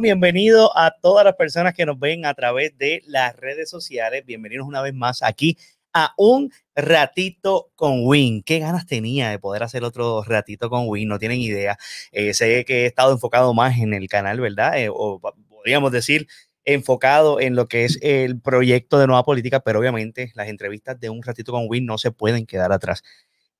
Bienvenido a todas las personas que nos ven a través de las redes sociales. Bienvenidos una vez más aquí a un ratito con Win. Qué ganas tenía de poder hacer otro ratito con Win, no tienen idea. Eh, sé que he estado enfocado más en el canal, ¿verdad? Eh, o podríamos decir enfocado en lo que es el proyecto de nueva política, pero obviamente las entrevistas de un ratito con Win no se pueden quedar atrás.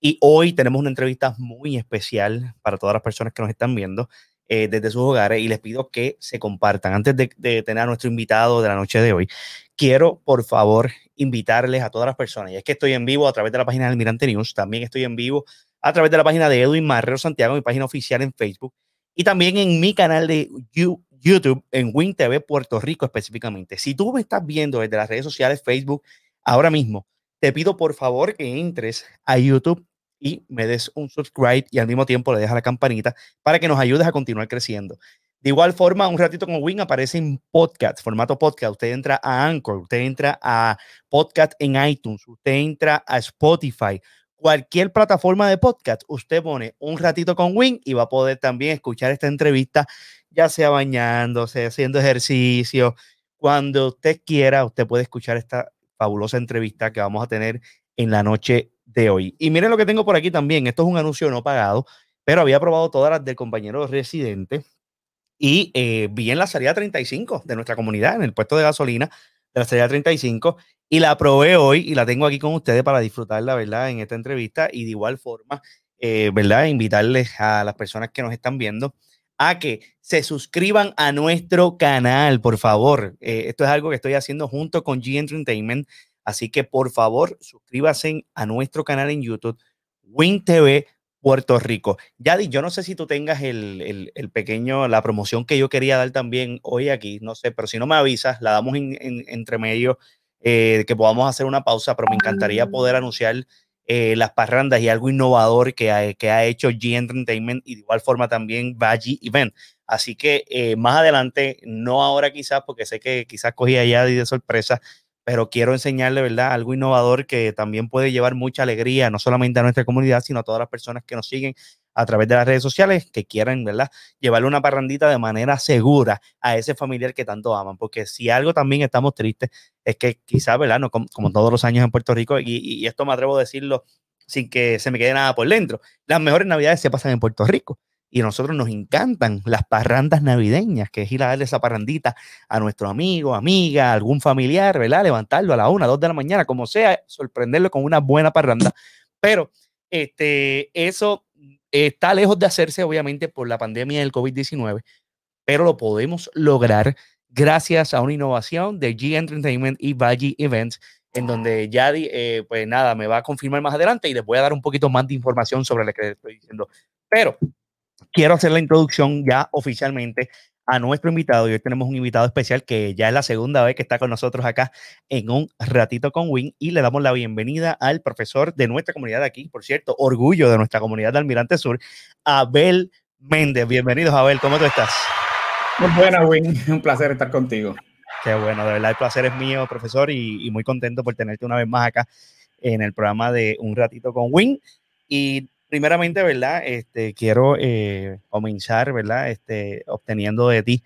Y hoy tenemos una entrevista muy especial para todas las personas que nos están viendo. Eh, desde sus hogares y les pido que se compartan. Antes de, tener a nuestro invitado de la noche de hoy, quiero por favor invitarles a todas las personas, y es que estoy en vivo a través de la página del Mirante News, también estoy en vivo a través de la página de Edwin Marrero Santiago, mi página oficial en Facebook, y también en mi canal de YouTube, en Win TV Puerto Rico específicamente. Si tú me estás viendo desde las redes sociales, Facebook, ahora mismo, te pido por favor que entres a YouTube y me des un subscribe y al mismo tiempo le dejas la campanita para que nos ayudes a continuar creciendo. De igual forma, un ratito con Win aparece en podcast, formato podcast. Usted entra a Anchor, usted entra a podcast en iTunes, usted entra a Spotify, cualquier plataforma de podcast, usted pone un ratito con Win y va a poder también escuchar esta entrevista, ya sea bañándose, haciendo ejercicio. Cuando usted quiera, usted puede escuchar esta fabulosa entrevista que vamos a tener en la noche de hoy. Y miren lo que tengo por aquí también. Esto es un anuncio no pagado, pero había probado todas las del compañero residente y eh, vi en la salida 35 de nuestra comunidad, en el puesto de gasolina de la salida 35, y la probé hoy y la tengo aquí con ustedes para disfrutarla, ¿verdad? En esta entrevista y de igual forma, eh, ¿verdad? Invitarles a las personas que nos están viendo a que se suscriban a nuestro canal, por favor. Eh, esto es algo que estoy haciendo junto con G Entertainment. Así que por favor, suscríbase a nuestro canal en YouTube, Win TV Puerto Rico. Yadi, yo no sé si tú tengas el, pequeño, la promoción que yo quería dar también hoy aquí, no sé, pero si no me avisas, la damos en, entre medio, eh, que podamos hacer una pausa, pero me encantaría poder ah. anunciar eh, las parrandas y algo innovador que ha, que ha hecho G Entertainment y de igual forma también Baji Event. Así que eh, más adelante, no ahora quizás, porque sé que quizás cogí a Yadi de sorpresa, pero quiero enseñarle, ¿verdad? Algo innovador que también puede llevar mucha alegría, no solamente a nuestra comunidad, sino a todas las personas que nos siguen a través de las redes sociales que quieran, ¿verdad? Llevarle una parrandita de manera segura a ese familiar que tanto aman, porque si algo también estamos tristes es que quizás, ¿verdad? Como, todos los años en Puerto Rico, y, y esto me atrevo a decirlo sin que se me quede nada por dentro, las mejores navidades se pasan en Puerto Rico y a nosotros nos encantan las parrandas navideñas, que es ir a darle esa parrandita a nuestro amigo, amiga, algún familiar, ¿verdad? Levantarlo a la una, dos de la mañana, como sea, sorprenderlo con una buena parranda. Pero este, eso está lejos de hacerse, obviamente, por la pandemia del COVID-19, pero lo podemos lograr gracias a una innovación de G Entertainment y Valle Events, en donde Yadi, eh, pues nada, me va a confirmar más adelante y les voy a dar un poquito más de información sobre lo que estoy diciendo. Pero quiero hacer la introducción ya oficialmente a nuestro invitado. Y hoy tenemos un invitado especial que ya es la segunda vez que está con nosotros acá en un ratito con Win. Y le damos la bienvenida al profesor de nuestra comunidad aquí, por cierto, orgullo de nuestra comunidad de Almirante Sur, Abel Méndez. Bienvenidos, Abel. ¿Cómo tú estás? Muy buena, Win. Un placer estar contigo. Qué bueno, de verdad el placer es mío, profesor, y, y muy contento por tenerte una vez más acá en el programa de Un Ratito con Win. Y primeramente, ¿verdad? Este, quiero eh, comenzar, ¿verdad? Este, obteniendo de ti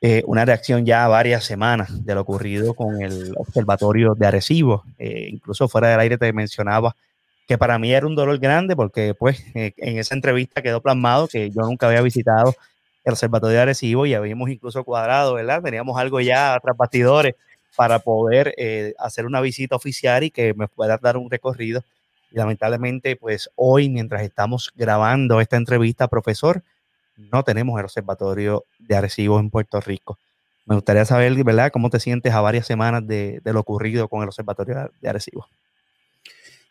eh, una reacción ya varias semanas de lo ocurrido con el observatorio de Arecibo. Eh, incluso fuera del aire te mencionaba que para mí era un dolor grande porque pues en esa entrevista quedó plasmado que yo nunca había visitado el observatorio de Arecibo y habíamos incluso cuadrado, ¿verdad? Teníamos algo ya tras bastidores para poder hacer una visita oficial y que me puedas dar un recorrido y lamentablemente, pues hoy, mientras estamos grabando esta entrevista, profesor, no tenemos el observatorio de Arecibo en Puerto Rico. Me gustaría saber, ¿verdad?, cómo te sientes a varias semanas de, lo ocurrido con el observatorio de Arecibo.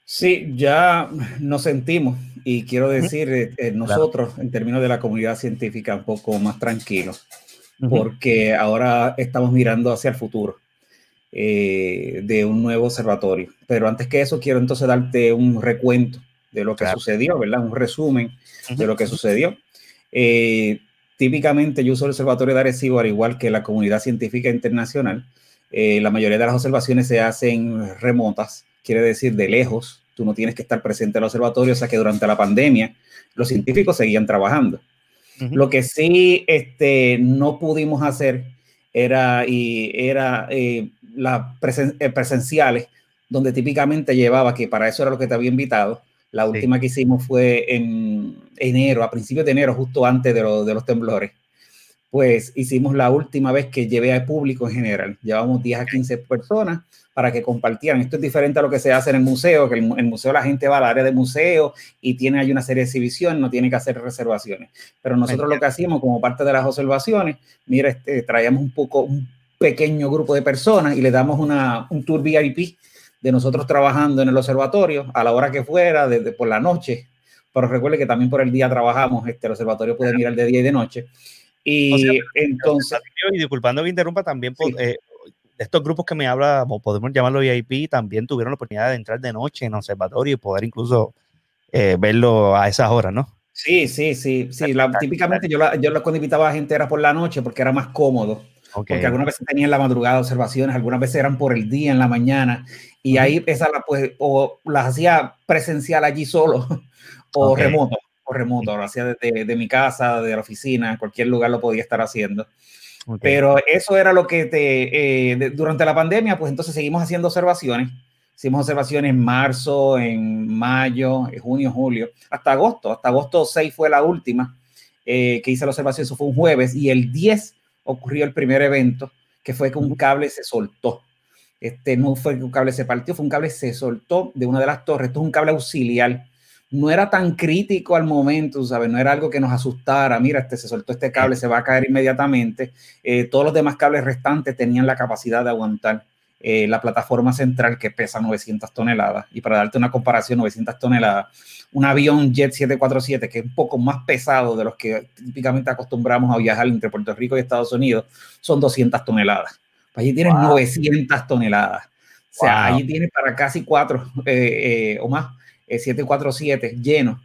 Sí, ya nos sentimos y quiero decir, eh, eh, nosotros en términos de la comunidad científica un poco más tranquilos, porque ahora estamos mirando hacia el futuro. Eh, de un nuevo observatorio. Pero antes que eso, quiero entonces darte un recuento de lo que sucedió, ¿verdad? Un resumen de lo que sucedió. Eh, típicamente yo uso el Observatorio de Arecibo, al igual que la comunidad científica internacional. Eh, la mayoría de las observaciones se hacen remotas, quiere decir de lejos. Tú no tienes que estar presente en el observatorio, o sea que durante la pandemia los científicos seguían trabajando. Lo que sí este, no pudimos hacer era, y era eh, las eh, presenciales, donde típicamente llevaba, que para eso era lo que te había invitado. La última que hicimos fue en enero, a principios de enero, justo antes de, de los temblores pues hicimos la última vez que llevé al público en general. Llevamos 10 a 15 personas para que compartieran. Esto es diferente a lo que se hace en el museo, que en el museo la gente va al área de museo y tiene ahí una serie de exhibición, no tiene que hacer reservaciones. Pero nosotros lo que hacíamos como parte de las observaciones, mira, este, traíamos un poco, un pequeño grupo de personas y le damos una, un tour VIP de nosotros trabajando en el observatorio a la hora que fuera, desde por la noche. Pero recuerde que también por el día trabajamos, este, el observatorio puede mirar de día y de noche y entonces. Y disculpando que interrumpa, también eh, estos grupos que me habla, podemos llamarlo VIP, también tuvieron la oportunidad de entrar de noche en observatorio y poder incluso eh, verlo a esas horas, ¿no? Sí, sí, sí, sí. típicamente yo, yo cuando invitaba a gente era por la noche porque era más cómodo. Porque algunas veces tenían la madrugada observaciones, algunas veces eran por el día en la mañana y ahí esa la pues o las hacía presencial allí solo o remoto remoto, lo hacía desde de mi casa, de la oficina, en cualquier lugar lo podía estar haciendo. Pero eso era lo que te, eh, durante la pandemia, pues entonces seguimos haciendo observaciones. Hicimos observaciones en marzo, en mayo, en junio, julio, hasta agosto. Hasta agosto 6 fue la última eh, que hice la observación. Eso fue un jueves y el 10 ocurrió el primer evento, que fue que un cable se soltó. Este no fue que un cable se partió, fue un cable se soltó de una de las torres. Esto es un cable auxiliar no era tan crítico al momento, ¿sabes? No era algo que nos asustara. Mira, este se soltó este cable, se va a caer inmediatamente. Eh, todos los demás cables restantes tenían la capacidad de aguantar eh, la plataforma central que pesa 900 toneladas. Y para darte una comparación, 900 toneladas, un avión Jet 747, que es un poco más pesado de los que típicamente acostumbramos a viajar entre Puerto Rico y Estados Unidos, son 200 toneladas. Allí tienes 900 toneladas. O sea, allí tienes para casi cuatro eh, o más 747 lleno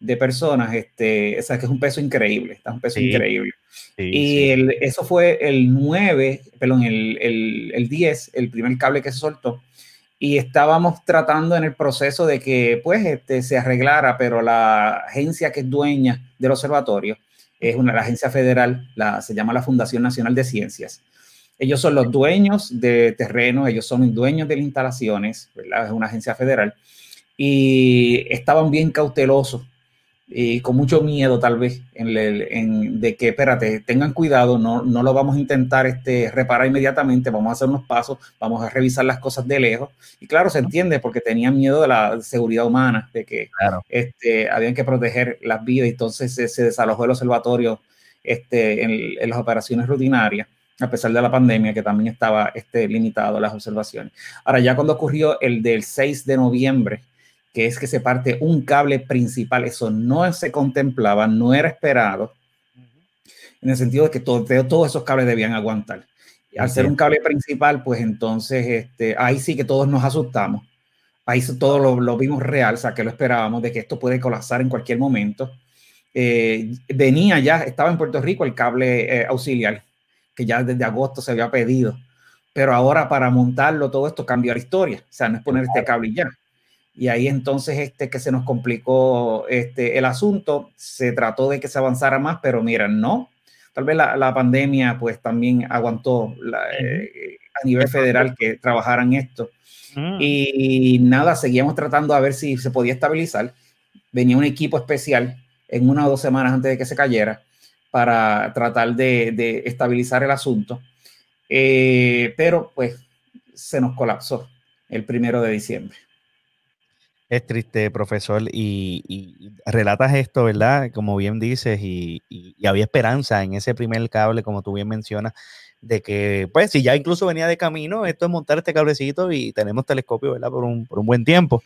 de personas, este, o sea, que es un peso increíble, está un peso increíble. Y El, eso fue el 9, perdón, el, el, el 10, el primer cable que se soltó, y estábamos tratando en el proceso de que pues este, se arreglara, pero la agencia que es dueña del observatorio es una la agencia federal, la, se llama la Fundación Nacional de Ciencias. Ellos son los dueños de terreno, ellos son dueños de las instalaciones, ¿verdad? Es una agencia federal y estaban bien cautelosos y con mucho miedo tal vez en, de que, espérate, tengan cuidado, no, no lo vamos a intentar este, reparar inmediatamente, vamos a hacer unos pasos, vamos a revisar las cosas de lejos. Y claro, se entiende porque tenían miedo de la seguridad humana, de que este, habían que proteger las vidas, y entonces se, desalojó el observatorio este, en, en, las operaciones rutinarias a pesar de la pandemia, que también estaba este, limitado las observaciones. Ahora, ya cuando ocurrió el del 6 de noviembre, que es que se parte un cable principal. Eso no se contemplaba, no era esperado, en el sentido de que todos esos cables debían aguantar. Al ser un cable principal, pues entonces este, ahí sí que todos nos asustamos. Ahí todo lo, vimos real, o sea, que lo esperábamos de que esto puede colapsar en cualquier momento. Eh, venía ya, estaba en Puerto Rico el cable eh, auxiliar, que ya desde agosto se había pedido. Pero ahora para montarlo todo esto cambió la historia. O sea, no es poner este cable ya y ahí entonces este que se nos complicó este, el asunto, se trató de que se avanzara más, pero mira, no. Tal vez la, la pandemia pues también aguantó eh, a nivel federal que trabajaran esto. Mm. Y nada, seguíamos tratando a ver si se podía estabilizar. Venía un equipo especial en una o dos semanas antes de que se cayera para tratar de, de estabilizar el asunto. Eh, pero pues se nos colapsó el primero de diciembre. Es triste, profesor, y, relatas esto, ¿verdad? Como bien dices, y, había esperanza en ese primer cable, como tú bien mencionas, de que, pues, si ya incluso venía de camino, esto es montar este cablecito y tenemos telescopio, ¿verdad? Por un, por un buen tiempo.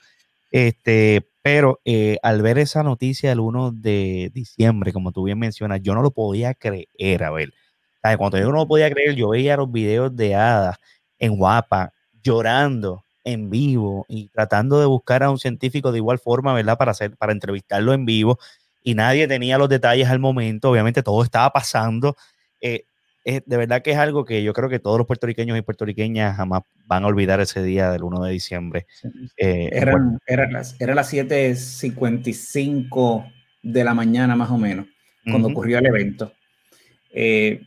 Este, pero eh, al ver esa noticia el 1 de diciembre, como tú bien mencionas, yo no lo podía creer, a. Cuando yo no lo podía creer, yo veía los videos de Ada en Guapa llorando en vivo y tratando de buscar a un científico de igual forma, ¿verdad? Para, hacer, para entrevistarlo en vivo y nadie tenía los detalles al momento, obviamente todo estaba pasando. Eh, de verdad que es algo que yo creo que todos los puertorriqueños y puertorriqueñas jamás van a olvidar ese día del 1 de diciembre. Eh, eran, las, era las 7.55 de la mañana más o menos. cuando ocurrió el evento. Eh,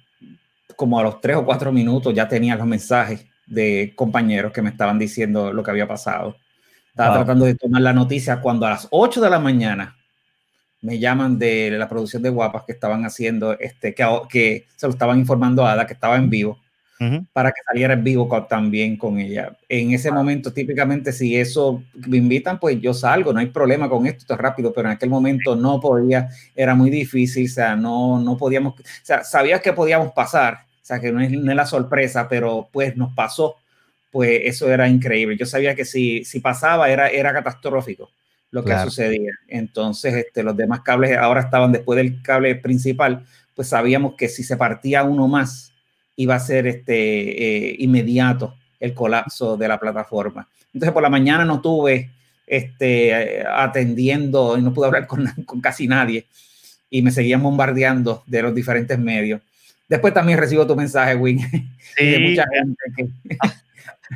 como a los tres o cuatro minutos ya tenía los mensajes de compañeros que me estaban diciendo lo que había pasado. Estaba tratando de tomar la noticia cuando a las 8 de la mañana me llaman de la producción de Guapas que estaban haciendo, este, que, que se lo estaban informando a Ada, que estaba en vivo, para que saliera en vivo también con ella. En ese momento, típicamente, si eso me invitan, pues yo salgo, no hay problema con esto, esto es rápido, pero en aquel momento no podía, era muy difícil, o sea, no, no podíamos, o sea, sabías que podíamos pasar, o sea, que no es, no es la sorpresa, pero pues nos pasó, pues eso era increíble. Yo sabía que si, si pasaba era, era catastrófico lo que sucedía. Entonces, este, los demás cables ahora estaban después del cable principal, pues sabíamos que si se partía uno más, iba a ser este, eh, inmediato el colapso de la plataforma. Entonces, por la mañana no tuve este, atendiendo y no pude hablar con, con casi nadie y me seguían bombardeando de los diferentes medios. Después también recibo tu mensaje, Win, de mucha gente que...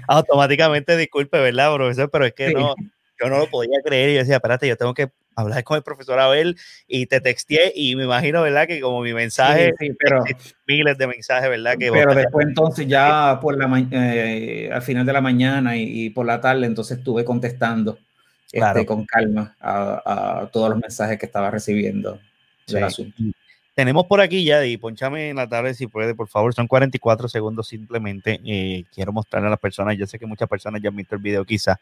Automáticamente, disculpe, ¿verdad, profesor? Pero es que no, yo no lo podía creer y yo decía, espérate, yo tengo que hablar con el profesor Abel y te texté y me imagino, ¿verdad? Que como mi mensaje, sí, pero, miles de mensajes, ¿verdad? Que pero después entonces ya por la eh, al final de la mañana y, por la tarde entonces estuve contestando este, con calma a, todos los mensajes que estaba recibiendo del asunto. Tenemos por aquí ya, y ponchame en la tarde si puede, por favor, son 44 segundos simplemente. Eh, quiero mostrarle a las personas, yo sé que muchas personas ya han visto el video quizá,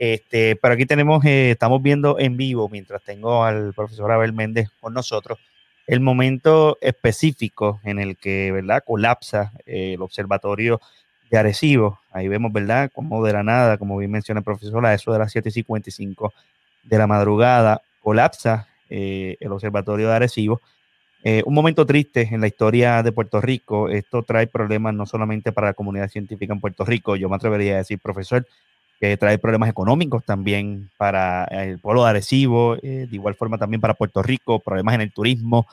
este, pero aquí tenemos, eh, estamos viendo en vivo, mientras tengo al profesor Abel Méndez con nosotros, el momento específico en el que, ¿verdad?, colapsa eh, el observatorio de Arecibo. Ahí vemos, ¿verdad?, como de la nada, como bien menciona el profesor, a eso de las 7.55 de la madrugada, colapsa eh, el observatorio de Arecibo. Un momento triste en la historia de Puerto Rico. Esto trae problemas no solamente para la comunidad científica en Puerto Rico, yo me atrevería a decir, profesor, que trae problemas económicos también para el pueblo de Arecibo, eh, de igual forma también para Puerto Rico, problemas en el turismo,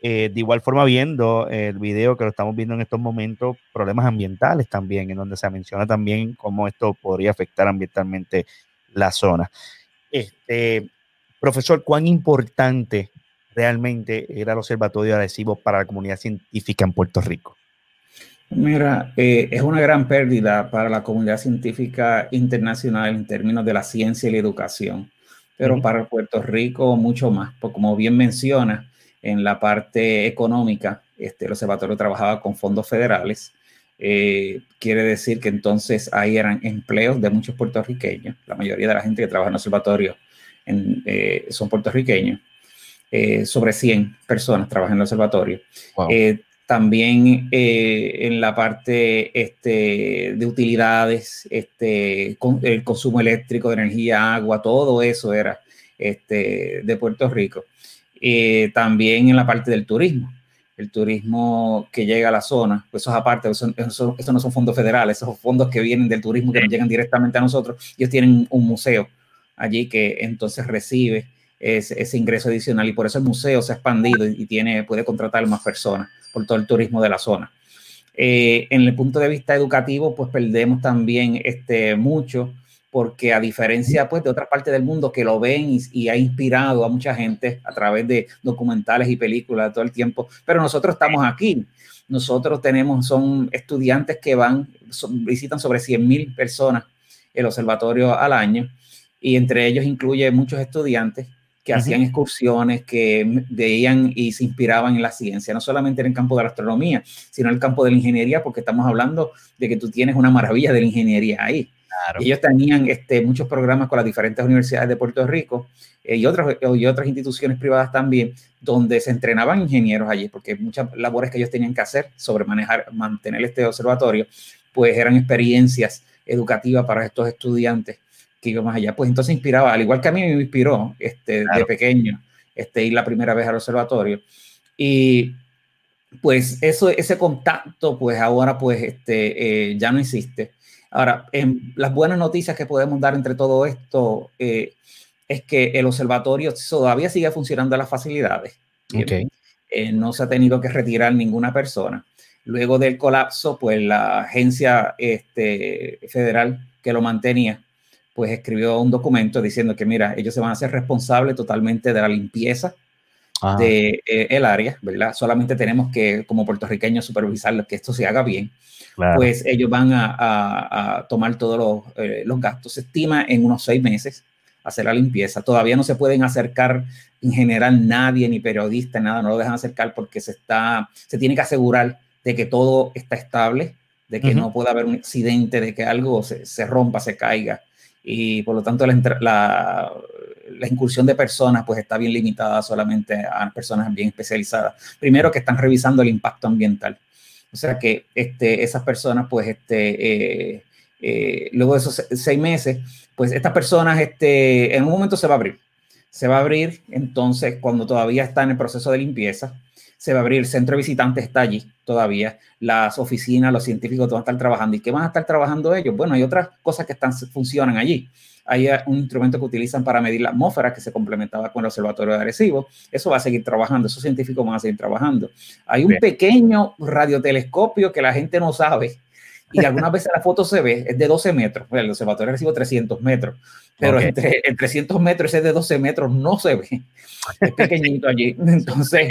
eh, de igual forma viendo el video que lo estamos viendo en estos momentos, problemas ambientales también, en donde se menciona también cómo esto podría afectar ambientalmente la zona. Este, profesor, ¿cuán importante realmente era el Observatorio Arecibo para la comunidad científica en Puerto Rico? Mira, eh, es una gran pérdida para la comunidad científica internacional en términos de la ciencia y la educación, pero para Puerto Rico mucho más, porque como bien menciona, en la parte económica, este, el observatorio trabajaba con fondos federales, eh, quiere decir que entonces ahí eran empleos de muchos puertorriqueños, la mayoría de la gente que trabaja en el observatorio eh, son puertorriqueños, sobre 100 personas trabajan en el observatorio también eh, en la parte este, de utilidades, este, el consumo eléctrico de energía, agua, todo eso era este, de Puerto Rico. Eh, también en la parte del turismo, el turismo que llega a la zona, pues eso es aparte, eso, no son fondos federales, esos fondos que vienen del turismo que nos llegan directamente a nosotros. Ellos tienen un museo allí que entonces recibe ese, ingreso adicional y por eso el museo se ha expandido y, tiene, puede contratar más personas por todo el turismo de la zona. Eh, en el punto de vista educativo, pues perdemos también este, mucho porque a diferencia pues, de otras partes del mundo que lo ven y, ha inspirado a mucha gente a través de documentales y películas todo el tiempo, pero nosotros estamos aquí. Nosotros tenemos, son estudiantes que van, visitan sobre 100 mil personas el observatorio al año y entre ellos incluye muchos estudiantes que hacían excursiones, que veían y se inspiraban en la ciencia, no solamente en el campo de la astronomía, sino en el campo de la ingeniería, porque estamos hablando de que tú tienes una maravilla de la ingeniería ahí. Ellos tenían este, muchos programas con las diferentes universidades de Puerto Rico eh, y, otras, y otras instituciones privadas también, donde se entrenaban ingenieros allí, porque muchas labores que ellos tenían que hacer sobre manejar, mantener este observatorio, pues eran experiencias educativas para estos estudiantes que iba más allá. Pues entonces inspiraba, al igual que a mí me inspiró este, de pequeño este, ir la primera vez al observatorio. Y pues eso, ese contacto, pues ahora pues este, eh, ya no existe. Ahora, en las buenas noticias que podemos dar entre todo esto eh, es que el observatorio todavía sigue funcionando a las facilidades. Okay. Eh, no se ha tenido que retirar ninguna persona. Luego del colapso, pues la agencia este, federal que lo mantenía, pues escribió un documento diciendo que, mira, ellos se van a hacer responsables totalmente de la limpieza del de, el área, ¿verdad? Solamente tenemos que, como puertorriqueños, supervisar que esto se haga bien. Pues ellos van a, a, tomar todos los, los gastos. Se estima en unos seis meses hacer la limpieza. Todavía no se pueden acercar en general nadie, ni periodista, nada, no lo dejan acercar porque se, está, se tiene que asegurar de que todo está estable, de que no pueda haber un accidente, de que algo se, se rompa, se caiga. Y por lo tanto la, la, incursión de personas pues está bien limitada solamente a personas bien especializadas. Primero que están revisando el impacto ambiental. O sea que este, esas personas pues este, eh, eh, luego de esos seis meses, pues estas personas, este, en un momento se va a abrir. Se va a abrir, entonces, cuando todavía está en el proceso de limpieza, se va a abrir, el centro de visitantes está allí todavía, las oficinas, los científicos van a estar trabajando. ¿Y qué van a estar trabajando ellos? Bueno, hay otras cosas que están, funcionan allí. Hay eh, un instrumento que utilizan para medir la atmósfera que se complementaba con el observatorio de Arecibo. Eso va a seguir trabajando, esos científicos van a seguir trabajando. Hay un pequeño radiotelescopio que la gente no sabe y algunas veces la foto se ve, es de 12 metros. el observatorio recibo 300 metros, pero entre, en 300 metros ese de 12 metros no se ve. Es pequeñito allí. Entonces,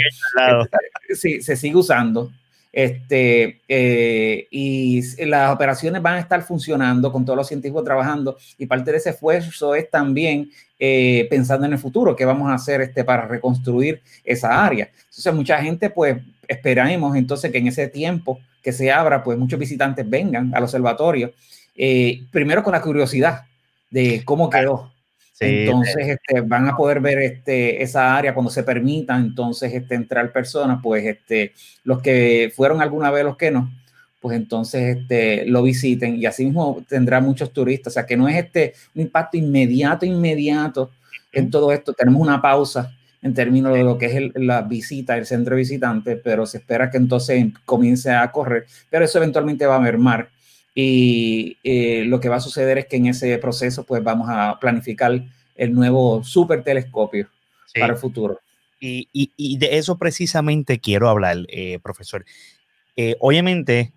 sí, se sigue usando. Este, eh, y las operaciones van a estar funcionando con todos los científicos trabajando y parte de ese esfuerzo es también eh, pensando en el futuro, qué vamos a hacer este, para reconstruir esa área. Entonces, mucha gente, pues, esperamos entonces que en ese tiempo que se abra, pues muchos visitantes vengan al observatorio, eh, primero con la curiosidad de cómo quedó. entonces este, van a poder ver este, esa área cuando se permita entonces este, entrar personas, pues este, los que fueron alguna vez, los que no, pues entonces este, lo visiten y así mismo tendrá muchos turistas. O sea que no es este un impacto inmediato, inmediato en todo esto. Tenemos una pausa en términos de lo que es la visita, el centro visitante, pero se espera que entonces comience a correr, pero eso eventualmente va a mermar. Y eh, lo que va a suceder es que en ese proceso, pues vamos a planificar el nuevo super telescopio para el futuro. Y, y, de eso precisamente quiero hablar, eh, profesor. Eh, obviamente,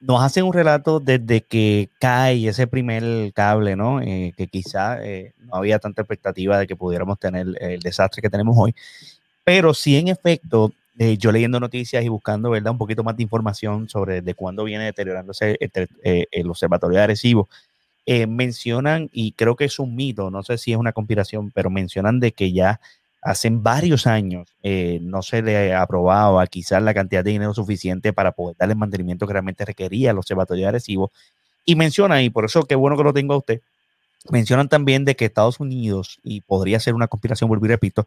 nos hacen un relato desde que cae ese primer cable, ¿no? Eh, que quizá eh, no había tanta expectativa de que pudiéramos tener el desastre que tenemos hoy. Pero sí, en efecto, eh, yo leyendo noticias y buscando, ¿verdad? Un poquito más de información sobre de cuándo viene deteriorándose el, observatorio de Arecibo, mencionan, y creo que es un mito, no sé si es una conspiración, pero mencionan de que ya hace varios años eh, no se le aprobaba quizás la cantidad de dinero suficiente para poder darle el mantenimiento que realmente requería el observatorio de. Y menciona, y por eso qué bueno que lo tengo a usted, mencionan también de que Estados Unidos, y podría ser una conspiración, vuelvo y repito,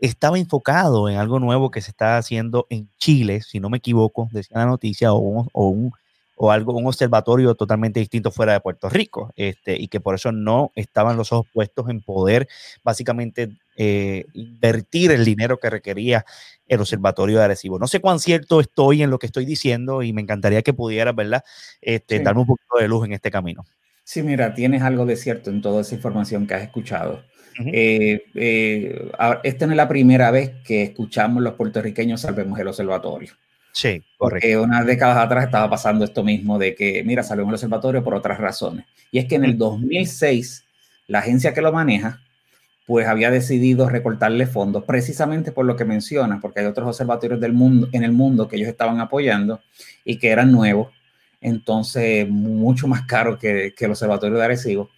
estaba enfocado en algo nuevo que se está haciendo en Chile, si no me equivoco, decía la noticia, o o un o algo, un observatorio totalmente distinto fuera de Puerto Rico, este, y que por eso no estaban los ojos puestos en poder básicamente eh, invertir el dinero que requería el observatorio de Arecibo. No sé cuán cierto estoy en lo que estoy diciendo y me encantaría que pudieras, ¿verdad?, este, darme un poquito de luz en este camino. Sí, mira, tienes algo de cierto en toda esa información que has escuchado. Eh, eh, esta no es la primera vez que escuchamos los puertorriqueños salvemos el observatorio. Sí, correcto. Porque unas décadas atrás estaba pasando esto mismo de que, mira, salió el observatorio por otras razones. Y es que en el 2006, la agencia que lo maneja, pues había decidido recortarle fondos precisamente por lo que menciona, porque hay otros observatorios del mundo, en el mundo que ellos estaban apoyando y que eran nuevos, entonces mucho más caro que, que el observatorio de Arecibo.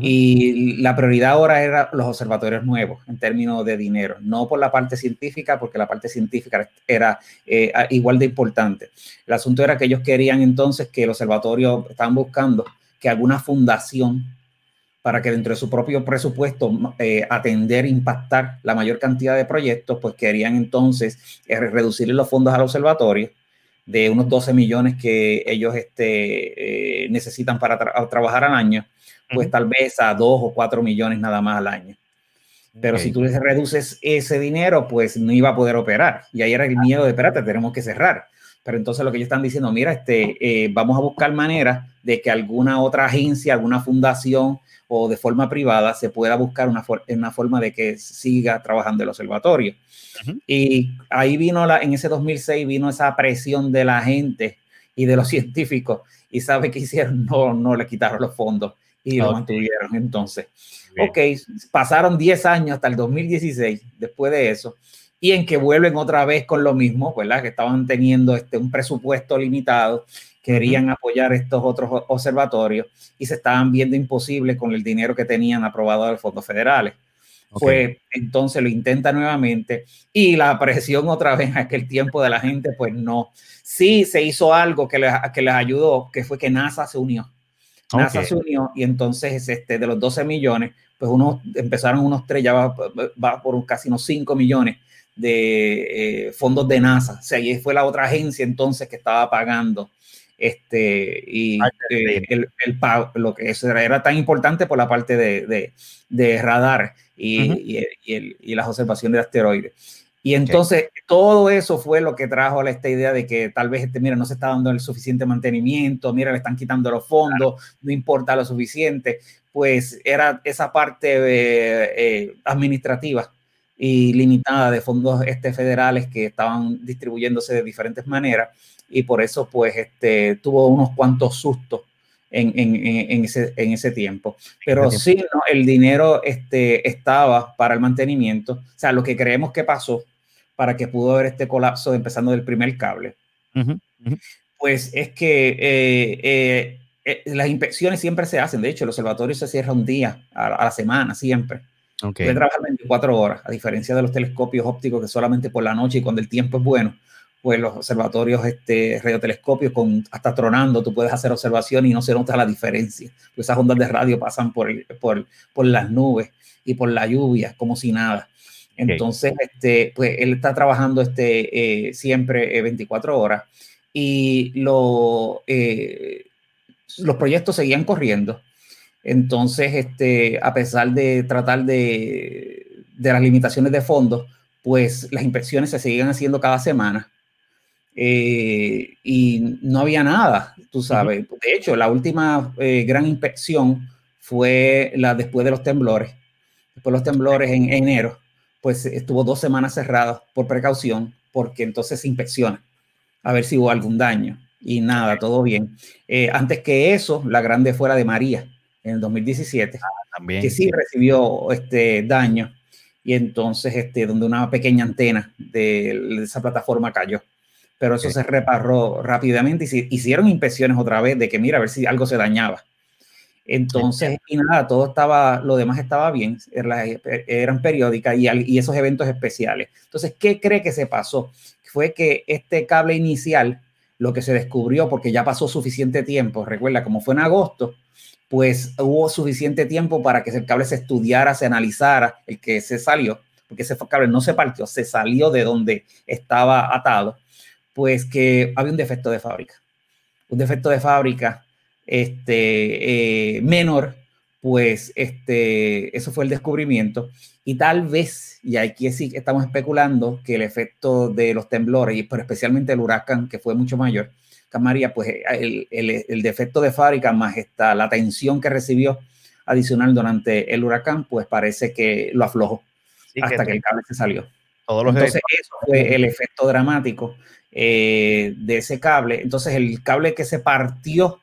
Y la prioridad ahora era los observatorios nuevos en términos de dinero, no por la parte científica, porque la parte científica era eh, igual de importante. El asunto era que ellos querían entonces que el observatorio, estaban buscando que alguna fundación para que dentro de su propio presupuesto eh, atender, impactar la mayor cantidad de proyectos, pues querían entonces eh, reducir los fondos al observatorio de unos 12 millones que ellos este, necesitan para trabajar al año pues tal vez a dos o cuatro millones nada más al año. Pero si tú les reduces ese dinero, pues no iba a poder operar. Y ahí era el miedo de, espérate, tenemos que cerrar. Pero entonces lo que ellos están diciendo, mira, este, eh, vamos a buscar maneras de que alguna otra agencia, alguna fundación o de forma privada se pueda buscar una, una forma de que siga trabajando el observatorio. Y ahí vino, la, en ese 2006 vino esa presión de la gente y de los científicos. ¿Y sabe qué hicieron? No, no le quitaron los fondos y lo mantuvieron entonces. Ok, pasaron 10 años hasta el 2016 después de eso, y en que vuelven otra vez con lo mismo, ¿verdad? Que estaban teniendo este, un presupuesto limitado, querían apoyar estos otros observatorios y se estaban viendo imposible con el dinero que tenían aprobado de fondos federales. Pues entonces lo intenta nuevamente y la presión otra vez en aquel tiempo de la gente, pues no. Sí se hizo algo que les, que les ayudó, que fue que NASA se unió. NASA se unió y entonces este, de los 12 millones, pues unos, empezaron unos tres, ya va, por casi unos 5 millones de eh, fondos de NASA. O sea, y fue la otra agencia entonces que estaba pagando este, y eh, el, el, lo que era tan importante por la parte de, de, radar y, y, y, las observaciones de asteroides. Y entonces todo eso fue lo que trajo a esta idea de que tal vez, este, mira, no se está dando el suficiente mantenimiento, mira, le están quitando los fondos, no importa lo suficiente. Pues era esa parte eh, eh, administrativa y limitada de fondos este, federales que estaban distribuyéndose de diferentes maneras y por eso pues este, tuvo unos cuantos sustos en, en, en, ese, en ese tiempo. Pero sí, ¿no? el dinero este, estaba para el mantenimiento. O sea, lo que creemos que pasó para que pudo haber este colapso empezando del primer cable, pues es que eh, eh, eh, las inspecciones siempre se hacen. De hecho, el observatorio se cierra un día a, la semana, siempre. Okay. Puede trabajar 24 horas, a diferencia de los telescopios ópticos que solamente por la noche y cuando el tiempo es bueno, pues los observatorios este, radiotelescopios con hasta tronando, tú puedes hacer observación y no se nota la diferencia. Pues esas ondas de radio pasan por, por, por las nubes y por la lluvia como si nada. Entonces, este, pues él está trabajando este, eh, siempre 24 eh, horas y lo, eh, los proyectos seguían corriendo. Entonces, este, a pesar de tratar de, de las limitaciones de fondos, pues las inspecciones se seguían haciendo cada semana eh, y no había nada, tú sabes. De hecho, la última eh, gran inspección fue la después de los temblores. Después de los temblores en, enero, pues estuvo dos semanas cerradas por precaución, porque entonces se inspecciona a ver si hubo algún daño. Y nada, todo bien. Eh, antes que eso, la grande fuera de María, en el 2017, ah, también, que sí, recibió este daño. Y entonces, este, donde una pequeña antena de esa plataforma cayó pero eso se reparó rápidamente y se hicieron inspecciones otra vez de que mira a ver si algo se dañaba. Entonces, y nada, todo estaba, lo demás estaba bien, eran periódicas y, y esos eventos especiales. Entonces, ¿qué cree que se pasó? Fue que este cable inicial, lo que se descubrió, porque ya pasó suficiente tiempo, recuerda, como fue en agosto, pues hubo suficiente tiempo para que el cable se estudiara, se analizara, el que se salió, porque ese cable no se partió, se salió de donde estaba atado pues que había un defecto de fábrica. Un defecto de fábrica este, eh, menor, pues este, eso fue el descubrimiento. Y tal vez, y aquí sí estamos especulando, que el efecto de los temblores, pero especialmente el huracán, que fue mucho mayor, María, pues el, el, el, defecto de fábrica más esta, la tensión que recibió adicional durante el huracán, pues parece que lo aflojó hasta que, el cable se salió. Todos los Entonces, eso fue el efecto dramático eh, de ese cable. Entonces el cable que se partió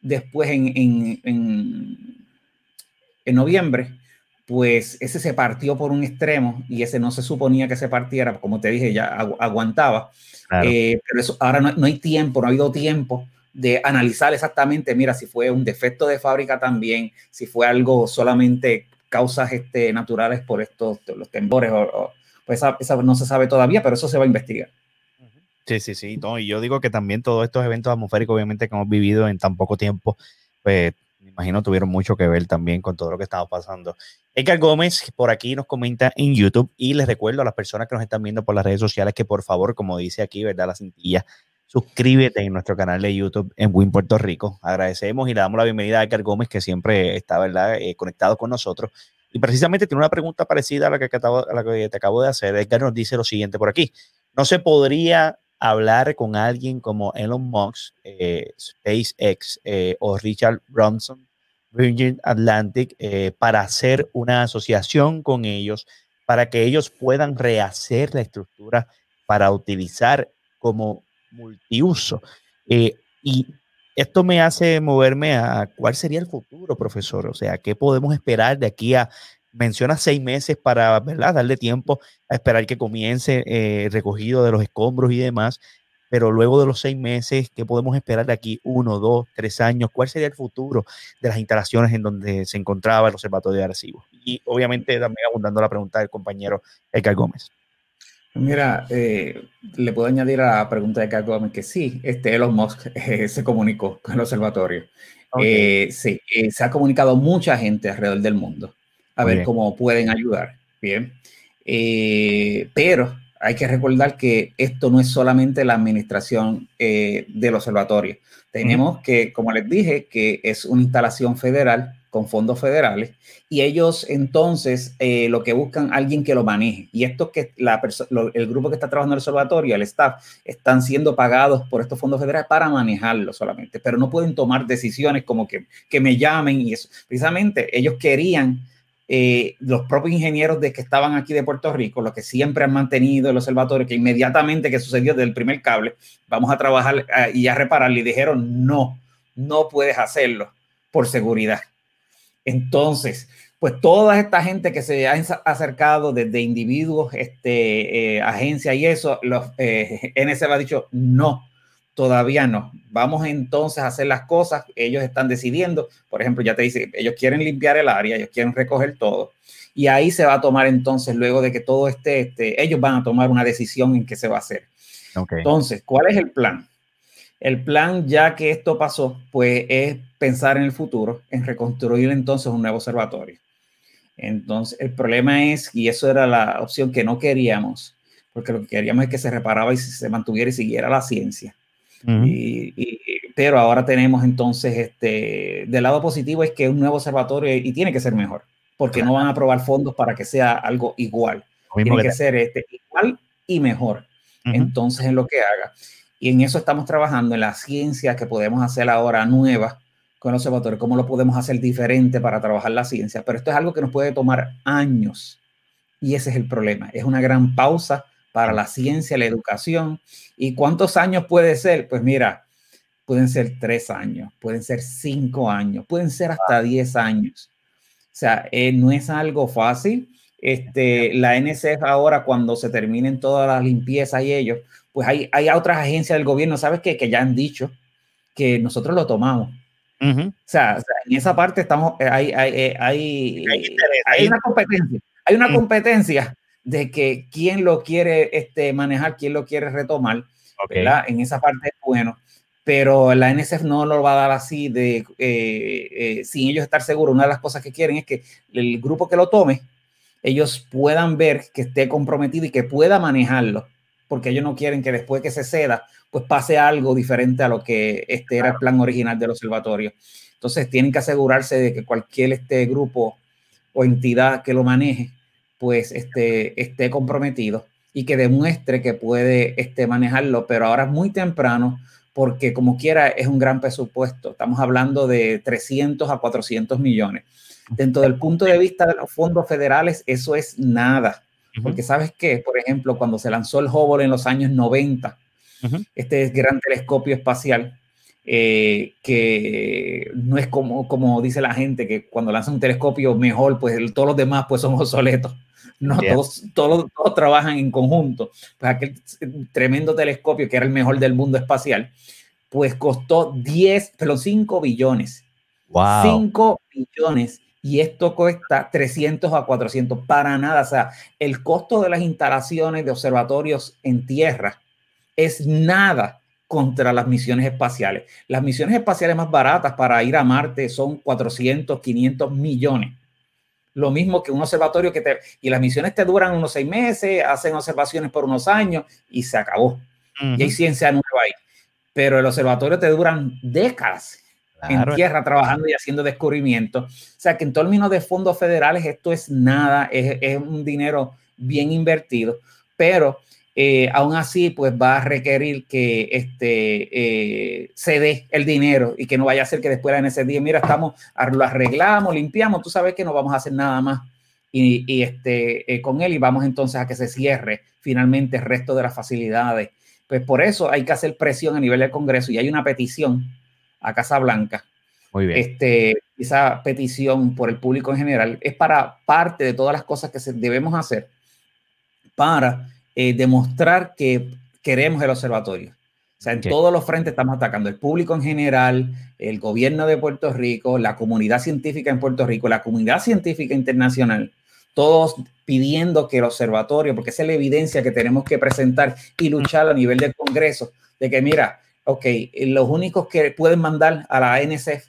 después en, en, en, noviembre, pues ese se partió por un extremo y ese no se suponía que se partiera, como te dije, ya aguantaba. Eh, pero eso, ahora no, hay tiempo, no ha habido tiempo de analizar exactamente, mira, si fue un defecto de fábrica también, si fue algo solamente causas este, naturales por estos los temblores, o, pues esa no se sabe todavía, pero eso se va a investigar. Sí, sí, sí. No, y yo digo que también todos estos eventos atmosféricos, obviamente, que hemos vivido en tan poco tiempo, pues me imagino tuvieron mucho que ver también con todo lo que estaba pasando. Edgar Gómez por aquí nos comenta en YouTube y les recuerdo a las personas que nos están viendo por las redes sociales que por favor, como dice aquí, ¿verdad? La cintilla, suscríbete en nuestro canal de YouTube en Win Puerto Rico. Agradecemos y le damos la bienvenida a Edgar Gómez que siempre está, ¿verdad? Eh, conectado con nosotros. Y precisamente tiene una pregunta parecida a la, que, a la que te acabo de hacer. Edgar nos dice lo siguiente por aquí. No se podría hablar con alguien como Elon Musk, eh, SpaceX eh, o Richard Branson, Virgin Atlantic, eh, para hacer una asociación con ellos, para que ellos puedan rehacer la estructura para utilizar como multiuso. y esto me hace moverme a cuál sería el futuro, profesor. O sea, ¿qué podemos esperar de aquí a menciona seis meses para, ¿verdad? Darle tiempo a esperar que comience eh, el recogido de los escombros y demás. Pero luego de los seis meses, ¿qué podemos esperar de aquí? Uno, dos, tres años. ¿Cuál sería el futuro de las instalaciones en donde se encontraba el observatorio de Arecibo? Y obviamente también abundando la pregunta del compañero Edgar Gómez. Mira, eh, le puedo añadir a la pregunta de Edgar Gómez que sí, este Elon Musk eh, se comunicó con el observatorio. sí, se ha comunicado mucha gente alrededor del mundo a ver cómo pueden ayudar. Bien. Eh, pero hay que recordar que esto no es solamente la administración eh, del observatorio. Tenemos que, como les dije, que es una instalación federal con fondos federales y ellos entonces eh, lo que buscan alguien que lo maneje. Y esto que la el grupo que está trabajando en el observatorio, el staff, están siendo pagados por estos fondos federales para manejarlo solamente, pero no pueden tomar decisiones como que, que me llamen y eso. Precisamente ellos querían eh, los propios ingenieros de que estaban aquí de Puerto Rico, los que siempre han mantenido el observatorio, que inmediatamente que sucedió desde el primer cable, vamos a trabajar eh, y a repararlo, y dijeron, no, no puedes hacerlo por seguridad. Entonces, pues toda esta gente que se ha acercado desde individuos, este, eh, agencias y eso, los eh, ha dicho, no, Todavía no. Vamos entonces a hacer las cosas. Ellos están decidiendo. Por ejemplo, ya te dice, ellos quieren limpiar el área, ellos quieren recoger todo. Y ahí se va a tomar entonces, luego de que todo esté, este, ellos van a tomar una decisión en qué se va a hacer. Entonces, ¿cuál es el plan? El plan, ya que esto pasó, pues es pensar en el futuro, en reconstruir entonces un nuevo observatorio. Entonces, el problema es, y eso era la opción que no queríamos, porque lo que queríamos es que se reparaba y se mantuviera y siguiera la ciencia y, pero ahora tenemos entonces, este, del lado positivo es que un nuevo observatorio y tiene que ser mejor, porque no van a aprobar fondos para que sea algo igual. Tiene que, ser este, igual y mejor. Entonces, en lo que haga. Y en eso estamos trabajando, en la ciencia que podemos hacer ahora nueva con el observatorio, cómo lo podemos hacer diferente para trabajar la ciencia. Pero esto es algo que nos puede tomar años. Y ese es el problema. Es una gran pausa para la ciencia, la educación. ¿Y cuántos años puede ser? Pues mira, pueden ser tres años, pueden ser cinco años, pueden ser hasta diez años. O sea, eh, no es algo fácil. Este, la NSF ahora, cuando se terminen todas las limpiezas y ellos, pues hay, hay otras agencias del gobierno, ¿sabes qué? Que ya han dicho que nosotros lo tomamos. o, sea, en esa parte estamos, eh, hay, hay, eh, hay, hay, una competencia. Hay una competencia de que quién lo quiere este, manejar, quién lo quiere retomar, ¿verdad? En esa parte es bueno, pero la NSF no lo va a dar así de, eh, eh, sin ellos estar seguros. Una de las cosas que quieren es que el grupo que lo tome, ellos puedan ver que esté comprometido y que pueda manejarlo, porque ellos no quieren que después que se ceda, pues pase algo diferente a lo que este era el plan original del observatorio. Entonces tienen que asegurarse de que cualquier este grupo o entidad que lo maneje, pues este, esté comprometido y que demuestre que puede este, manejarlo, pero ahora es muy temprano porque como quiera es un gran presupuesto. Estamos hablando de 300 a 400 millones. Dentro del punto de vista de los fondos federales, eso es nada. Porque sabes que, por ejemplo, cuando se lanzó el Hubble en los años 90, este gran telescopio espacial, eh, que no es como, como dice la gente, que cuando lanza un telescopio mejor, pues todos los demás pues son obsoletos. No, todos, todos, trabajan en conjunto. Pues aquel tremendo telescopio que era el mejor del mundo espacial, pues costó 10, pero 5 billones. Wow. 5 billones. Y esto cuesta 300 a 400 para nada. O sea, el costo de las instalaciones de observatorios en tierra es nada contra las misiones espaciales. Las misiones espaciales más baratas para ir a Marte son 400, 500 millones lo mismo que un observatorio que te... Y las misiones te duran unos seis meses, hacen observaciones por unos años y se acabó. Y hay ciencia nueva ahí. Pero el observatorio te duran décadas en tierra trabajando y haciendo descubrimientos. O sea que en términos de fondos federales esto es nada, es, es un dinero bien invertido, pero eh, aún así, pues va a requerir que este, eh, se dé el dinero y que no vaya a ser que después en ese día, mira, estamos, lo arreglamos, limpiamos, tú sabes que no vamos a hacer nada más y, este, eh, con él y vamos entonces a que se cierre finalmente el resto de las facilidades. Pues por eso hay que hacer presión a nivel del Congreso y hay una petición a Casa Blanca. Muy bien. Este, esa petición por el público en general es para parte de todas las cosas que debemos hacer para eh, demostrar que queremos el observatorio. O sea, en todos los frentes estamos atacando el público en general, el gobierno de Puerto Rico, la comunidad científica en Puerto Rico, la comunidad científica internacional, todos pidiendo que el observatorio, porque esa es la evidencia que tenemos que presentar y luchar a nivel del Congreso, de que mira, ok, los únicos que pueden mandar a la NSF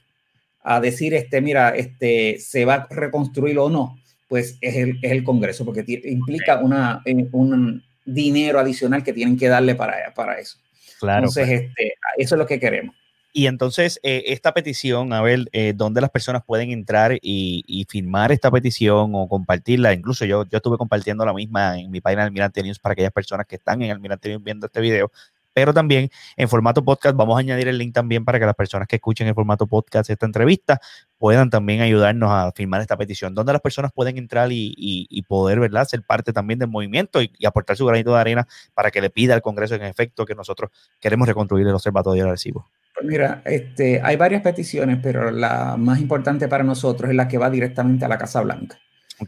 a decir, este, mira, este, se va a reconstruir o no, pues es el, es el Congreso, porque implica una, eh, un dinero adicional que tienen que darle para, para eso. Claro. Entonces, pues. este, eso es lo que queremos. Y entonces, eh, esta petición, a ver, eh, ¿dónde las personas pueden entrar y, y, firmar esta petición o compartirla? Incluso yo, yo estuve compartiendo la misma en mi página de Almirante News para aquellas personas que están en Almirante News viendo este video pero también en formato podcast vamos a añadir el link también para que las personas que escuchen en formato podcast esta entrevista puedan también ayudarnos a firmar esta petición, donde las personas pueden entrar y, poder, ¿verdad?, ser parte también del movimiento y, aportar su granito de arena para que le pida al Congreso en efecto que nosotros queremos reconstruir el Observatorio de Arecibo. Pues mira, este, hay varias peticiones, pero la más importante para nosotros es la que va directamente a la Casa Blanca.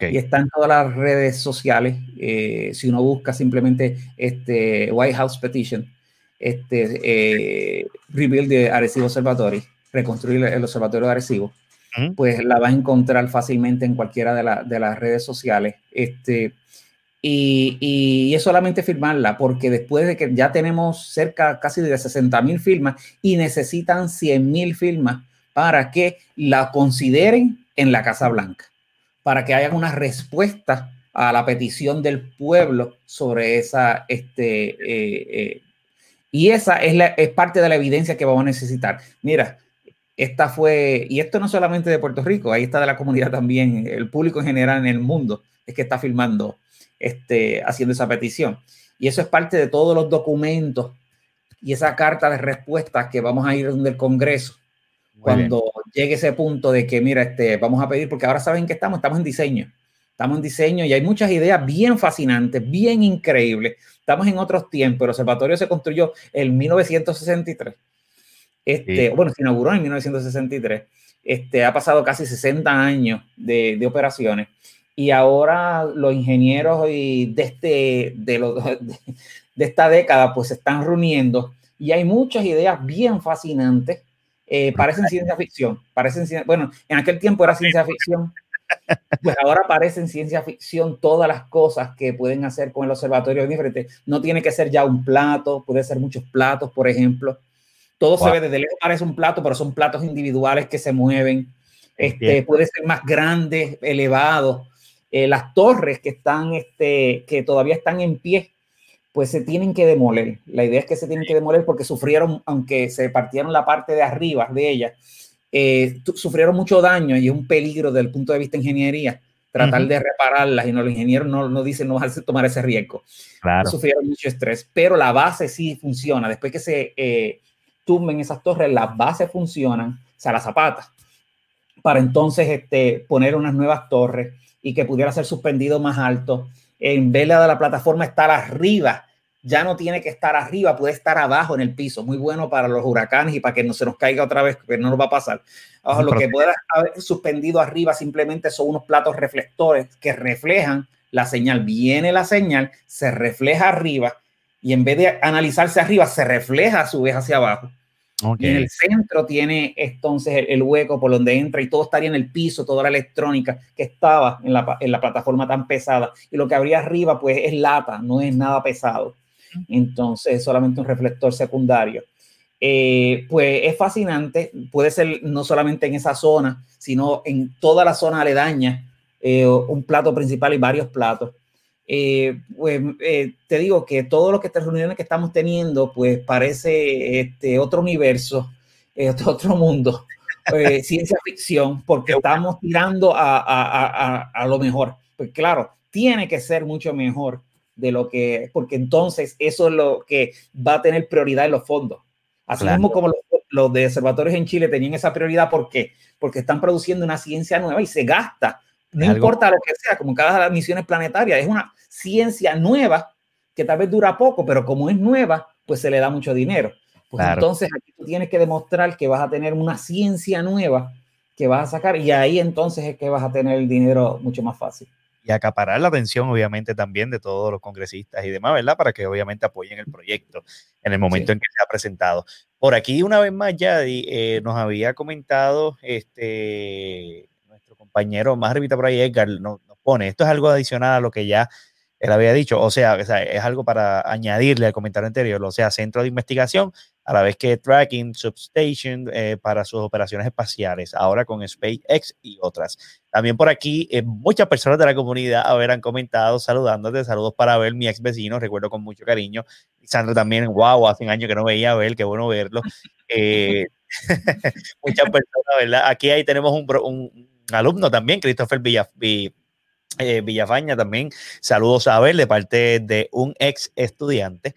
Y está en todas las redes sociales. Eh, si uno busca simplemente este White House Petition, este, eh, rebuild de Arecibo Observatory, reconstruir el observatorio de Arecibo, pues la va a encontrar fácilmente en cualquiera de, de las redes sociales. Este, y, y, es solamente firmarla, porque después de que ya tenemos cerca casi de 60 mil firmas y necesitan 100 mil firmas para que la consideren en la Casa Blanca, para que haya una respuesta a la petición del pueblo sobre esa este, eh, eh, y esa es, la, es parte de la evidencia que vamos a necesitar. Mira, esta fue, y esto no solamente de Puerto Rico, ahí está de la comunidad también, el público en general en el mundo es que está filmando, este, haciendo esa petición. Y eso es parte de todos los documentos y esa carta de respuesta que vamos a ir donde el Congreso cuando llegue ese punto de que, mira, este, vamos a pedir, porque ahora saben que estamos, estamos en diseño. Estamos en diseño y hay muchas ideas bien fascinantes, bien increíbles. Estamos en otros tiempos. El observatorio se construyó en 1963. Este, Bueno, se inauguró en 1963. Este, ha pasado casi 60 años de, de operaciones y ahora los ingenieros y de, este, de, los, de, esta década pues se están reuniendo y hay muchas ideas bien fascinantes. Eh, parecen ciencia ficción, parecen, bueno, en aquel tiempo era ciencia ficción, pues ahora aparecen ciencia ficción todas las cosas que pueden hacer con el observatorio diferente. No tiene que ser ya un plato, puede ser muchos platos, por ejemplo. Todo se ve desde lejos, parece un plato, pero son platos individuales que se mueven. Este, puede ser más grande, elevado. Eh, las torres que están, este, que todavía están en pie, pues se tienen que demoler. La idea es que se tienen que demoler porque sufrieron, aunque se partieron la parte de arriba de ellas, eh, sufrieron mucho daño y es un peligro desde el punto de vista de ingeniería tratar de repararlas y no, los ingenieros no, no dicen no vas a tomar ese riesgo. Claro. Sufrieron mucho estrés, pero la base sí funciona. Después que se eh, tumben esas torres, las bases funcionan, o sea, las zapatas, para entonces este, poner unas nuevas torres y que pudiera ser suspendido más alto. En vez de la plataforma estar arriba ya no tiene que estar arriba, puede estar abajo en el piso. Muy bueno para los huracanes y para que no se nos caiga otra vez, que no nos va a pasar. lo que pueda haber suspendido arriba simplemente son unos platos reflectores que reflejan la señal. Viene la señal, se refleja arriba y en vez de analizarse arriba, se refleja a su vez hacia abajo. Y en el centro tiene entonces el, hueco por donde entra y todo estaría en el piso, toda la electrónica que estaba en la, en la plataforma tan pesada. Y lo que habría arriba pues es lata, no es nada pesado entonces solamente un reflector secundario. Eh, pues es fascinante, puede ser no solamente en esa zona, sino en toda la zona aledaña, eh, un plato principal y varios platos. Eh, pues te digo que todo lo que estas reuniones que estamos teniendo, pues parece este otro universo, otro mundo, ciencia ficción, porque estamos tirando a, a, a, a, lo mejor. Pues claro, tiene que ser mucho mejor de lo que, porque entonces eso es lo que va a tener prioridad en los fondos. Así mismo como los, los, de observatorios en Chile tenían esa prioridad, ¿por qué? Porque están produciendo una ciencia nueva y se gasta. No importa lo que sea, como cada las misiones planetarias, es una ciencia nueva que tal vez dura poco, pero como es nueva, pues se le da mucho dinero. Pues entonces aquí tú tienes que demostrar que vas a tener una ciencia nueva que vas a sacar y ahí entonces es que vas a tener el dinero mucho más fácil. Y acaparar la atención, obviamente, también de todos los congresistas y demás, ¿verdad? Para que obviamente apoyen el proyecto en el momento en que se ha presentado. Por aquí, una vez más, ya eh, nos había comentado este nuestro compañero más revista por ahí, Edgar, nos, nos pone, esto es algo adicional a lo que ya él había dicho, o sea, es algo para añadirle al comentario anterior, o sea, centro de investigación, a la vez que tracking, substation eh, para sus operaciones espaciales, ahora con SpaceX y otras. También por aquí, eh, muchas personas de la comunidad habrán comentado saludándote, saludos para ver mi ex vecino, recuerdo con mucho cariño. Sandra también, wow, hace un año que no veía a ver, qué bueno verlo. Eh, muchas personas, ¿verdad? Aquí ahí tenemos un, un alumno también, Christopher Villa, eh, Villafaña también, saludos a ver de parte de un ex estudiante.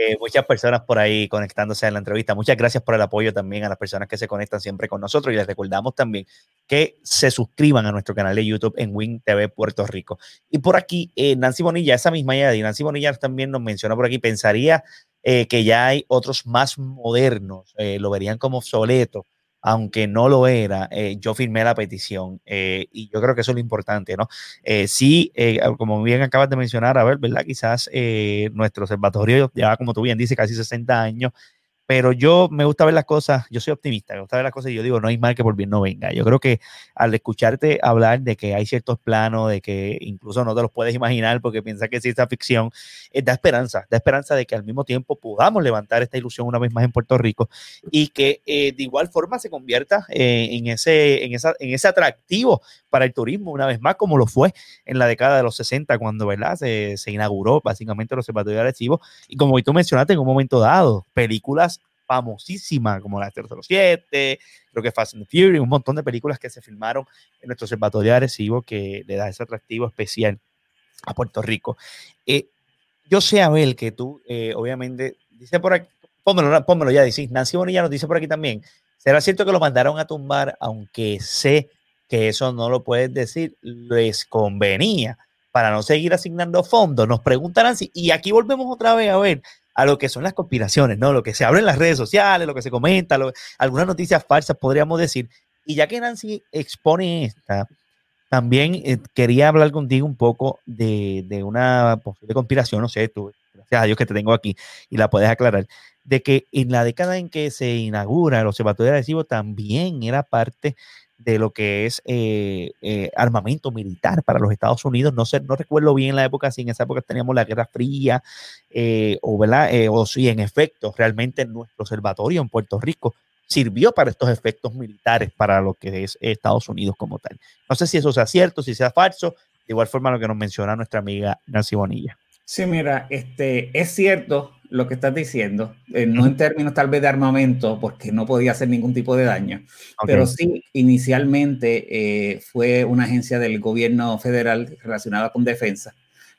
Eh, muchas personas por ahí conectándose a la entrevista. Muchas gracias por el apoyo también a las personas que se conectan siempre con nosotros y les recordamos también que se suscriban a nuestro canal de YouTube en Win TV Puerto Rico. Y por aquí, eh, Nancy Bonilla, esa misma idea de Nancy Bonilla también nos menciona por aquí, pensaría que ya hay otros más modernos, lo verían como obsoleto aunque no lo era, eh, yo firmé la petición eh, y yo creo que eso es lo importante, ¿no? Eh, sí, como bien acabas de mencionar, a ver, ¿verdad? Quizás nuestro observatorio ya, como tú bien dices, casi 60 años pero yo me gusta ver las cosas, yo soy optimista, me gusta ver las cosas y yo digo, no hay mal que por bien no venga. Yo creo que al escucharte hablar de que hay ciertos planos, de que incluso no te los puedes imaginar porque piensas que es esta ficción, eh, da esperanza, da esperanza de que al mismo tiempo podamos levantar esta ilusión una vez más en Puerto Rico y que eh, de igual forma se convierta eh, en, ese, en, esa, en ese atractivo para el turismo una vez más, como lo fue en la década de los 60 cuando ¿verdad? Se, se inauguró básicamente el Observatorio de Arecibo y como tú mencionaste en un momento dado, películas famosísima como la 007, creo que Fast and Furious, un montón de películas que se filmaron en nuestro observatorio de que le da ese atractivo especial a Puerto Rico. Eh, yo sé, Abel, que tú, eh, obviamente, dice por aquí, pónmelo, pónmelo ya, dice, Nancy Bonilla nos dice por aquí también, ¿será cierto que lo mandaron a tumbar, aunque sé que eso no lo puedes decir, les convenía para no seguir asignando fondos? Nos preguntan Nancy, y aquí volvemos otra vez a ver, a lo que son las conspiraciones, ¿no? Lo que se abre en las redes sociales, lo que se comenta, algunas noticias falsas, podríamos decir. Y ya que Nancy expone esta, también eh, quería hablar contigo un poco de, de, una posible conspiración, no sé, tú, gracias a Dios que te tengo aquí y la puedes aclarar, de que en la década en que se inaugura el Observatorio de también era parte de lo que es eh, eh, armamento militar para los Estados Unidos. No sé, no recuerdo bien la época, si en esa época teníamos la Guerra Fría, eh, o, ¿verdad? o si en efecto realmente nuestro observatorio en Puerto Rico sirvió para estos efectos militares para lo que es Estados Unidos como tal. No sé si eso sea cierto, si sea falso, de igual forma lo que nos menciona nuestra amiga Nancy Bonilla. Sí, mira, este, es cierto lo que estás diciendo, eh, no en términos tal vez de armamento, porque no podía hacer ningún tipo de daño, pero sí inicialmente eh, fue una agencia del gobierno federal relacionada con defensa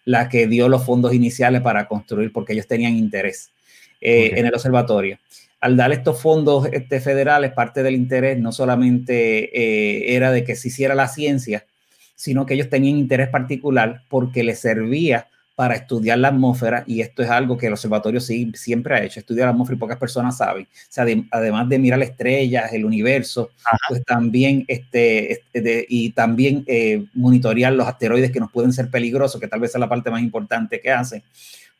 la que dio los fondos iniciales para construir, porque ellos tenían interés eh, en el observatorio. Al dar estos fondos este, federales, parte del interés no solamente era de que se hiciera la ciencia, sino que ellos tenían interés particular porque les servía para estudiar la atmósfera, y esto es algo que el observatorio sí, siempre ha hecho, estudiar la atmósfera y pocas personas saben. O sea, además de mirar las estrellas, el universo, pues también, este, este y también eh, monitorear los asteroides que nos pueden ser peligrosos, que tal vez es la parte más importante que hacen,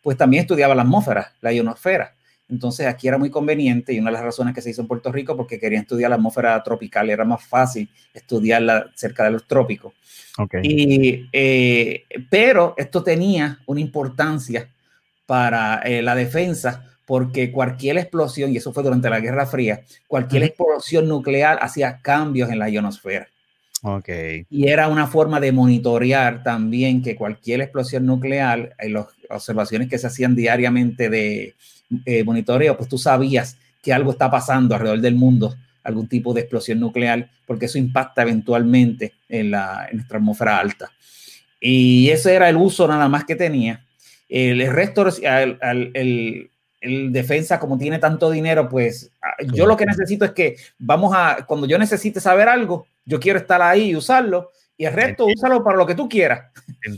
pues también estudiaba la atmósfera, la ionosfera. Entonces aquí era muy conveniente y una de las razones que se hizo en Puerto Rico porque querían estudiar la atmósfera tropical, era más fácil estudiarla cerca de los trópicos. Y, eh, pero esto tenía una importancia para eh, la defensa porque cualquier explosión, y eso fue durante la Guerra Fría, cualquier explosión nuclear hacía cambios en la ionosfera. Okay. Y era una forma de monitorear también que cualquier explosión nuclear, en las observaciones que se hacían diariamente de eh, monitoreo, pues tú sabías que algo está pasando alrededor del mundo algún tipo de explosión nuclear, porque eso impacta eventualmente en, la, en nuestra atmósfera alta. Y ese era el uso nada más que tenía. El, resto, el, el, defensa, como tiene tanto dinero, pues ah, yo lo que necesito es que vamos a, cuando yo necesite saber algo, yo quiero estar ahí y usarlo, y el resto úsalo para lo que tú quieras.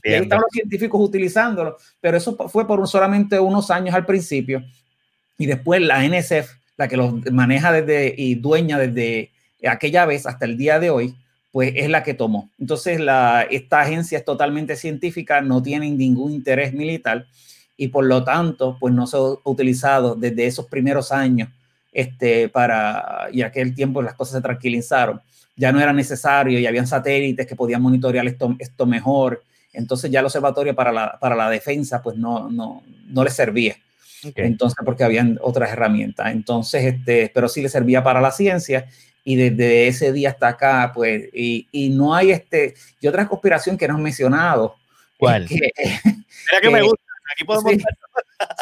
Y ahí están los científicos utilizándolo, pero eso fue por solamente unos años al principio. Y después la NSF la que los maneja desde y dueña desde aquella vez hasta el día de hoy, pues es la que tomó. Entonces, esta agencia es totalmente científica, no tiene ningún interés militar y por lo tanto, pues no se ha utilizado desde esos primeros años este, para, y aquel tiempo las cosas se tranquilizaron. Ya no era necesario y habían satélites que podían monitorear esto, esto mejor. Entonces ya el observatorio para la, para la defensa pues no, no, no le servía. Entonces, porque habían otras herramientas. Entonces, este, pero sí le servía para la ciencia y desde ese día hasta acá, pues, y, y no hay este, y otra conspiración que no has mencionado. ¿Cuál? Que, mira que, me gusta, aquí podemos...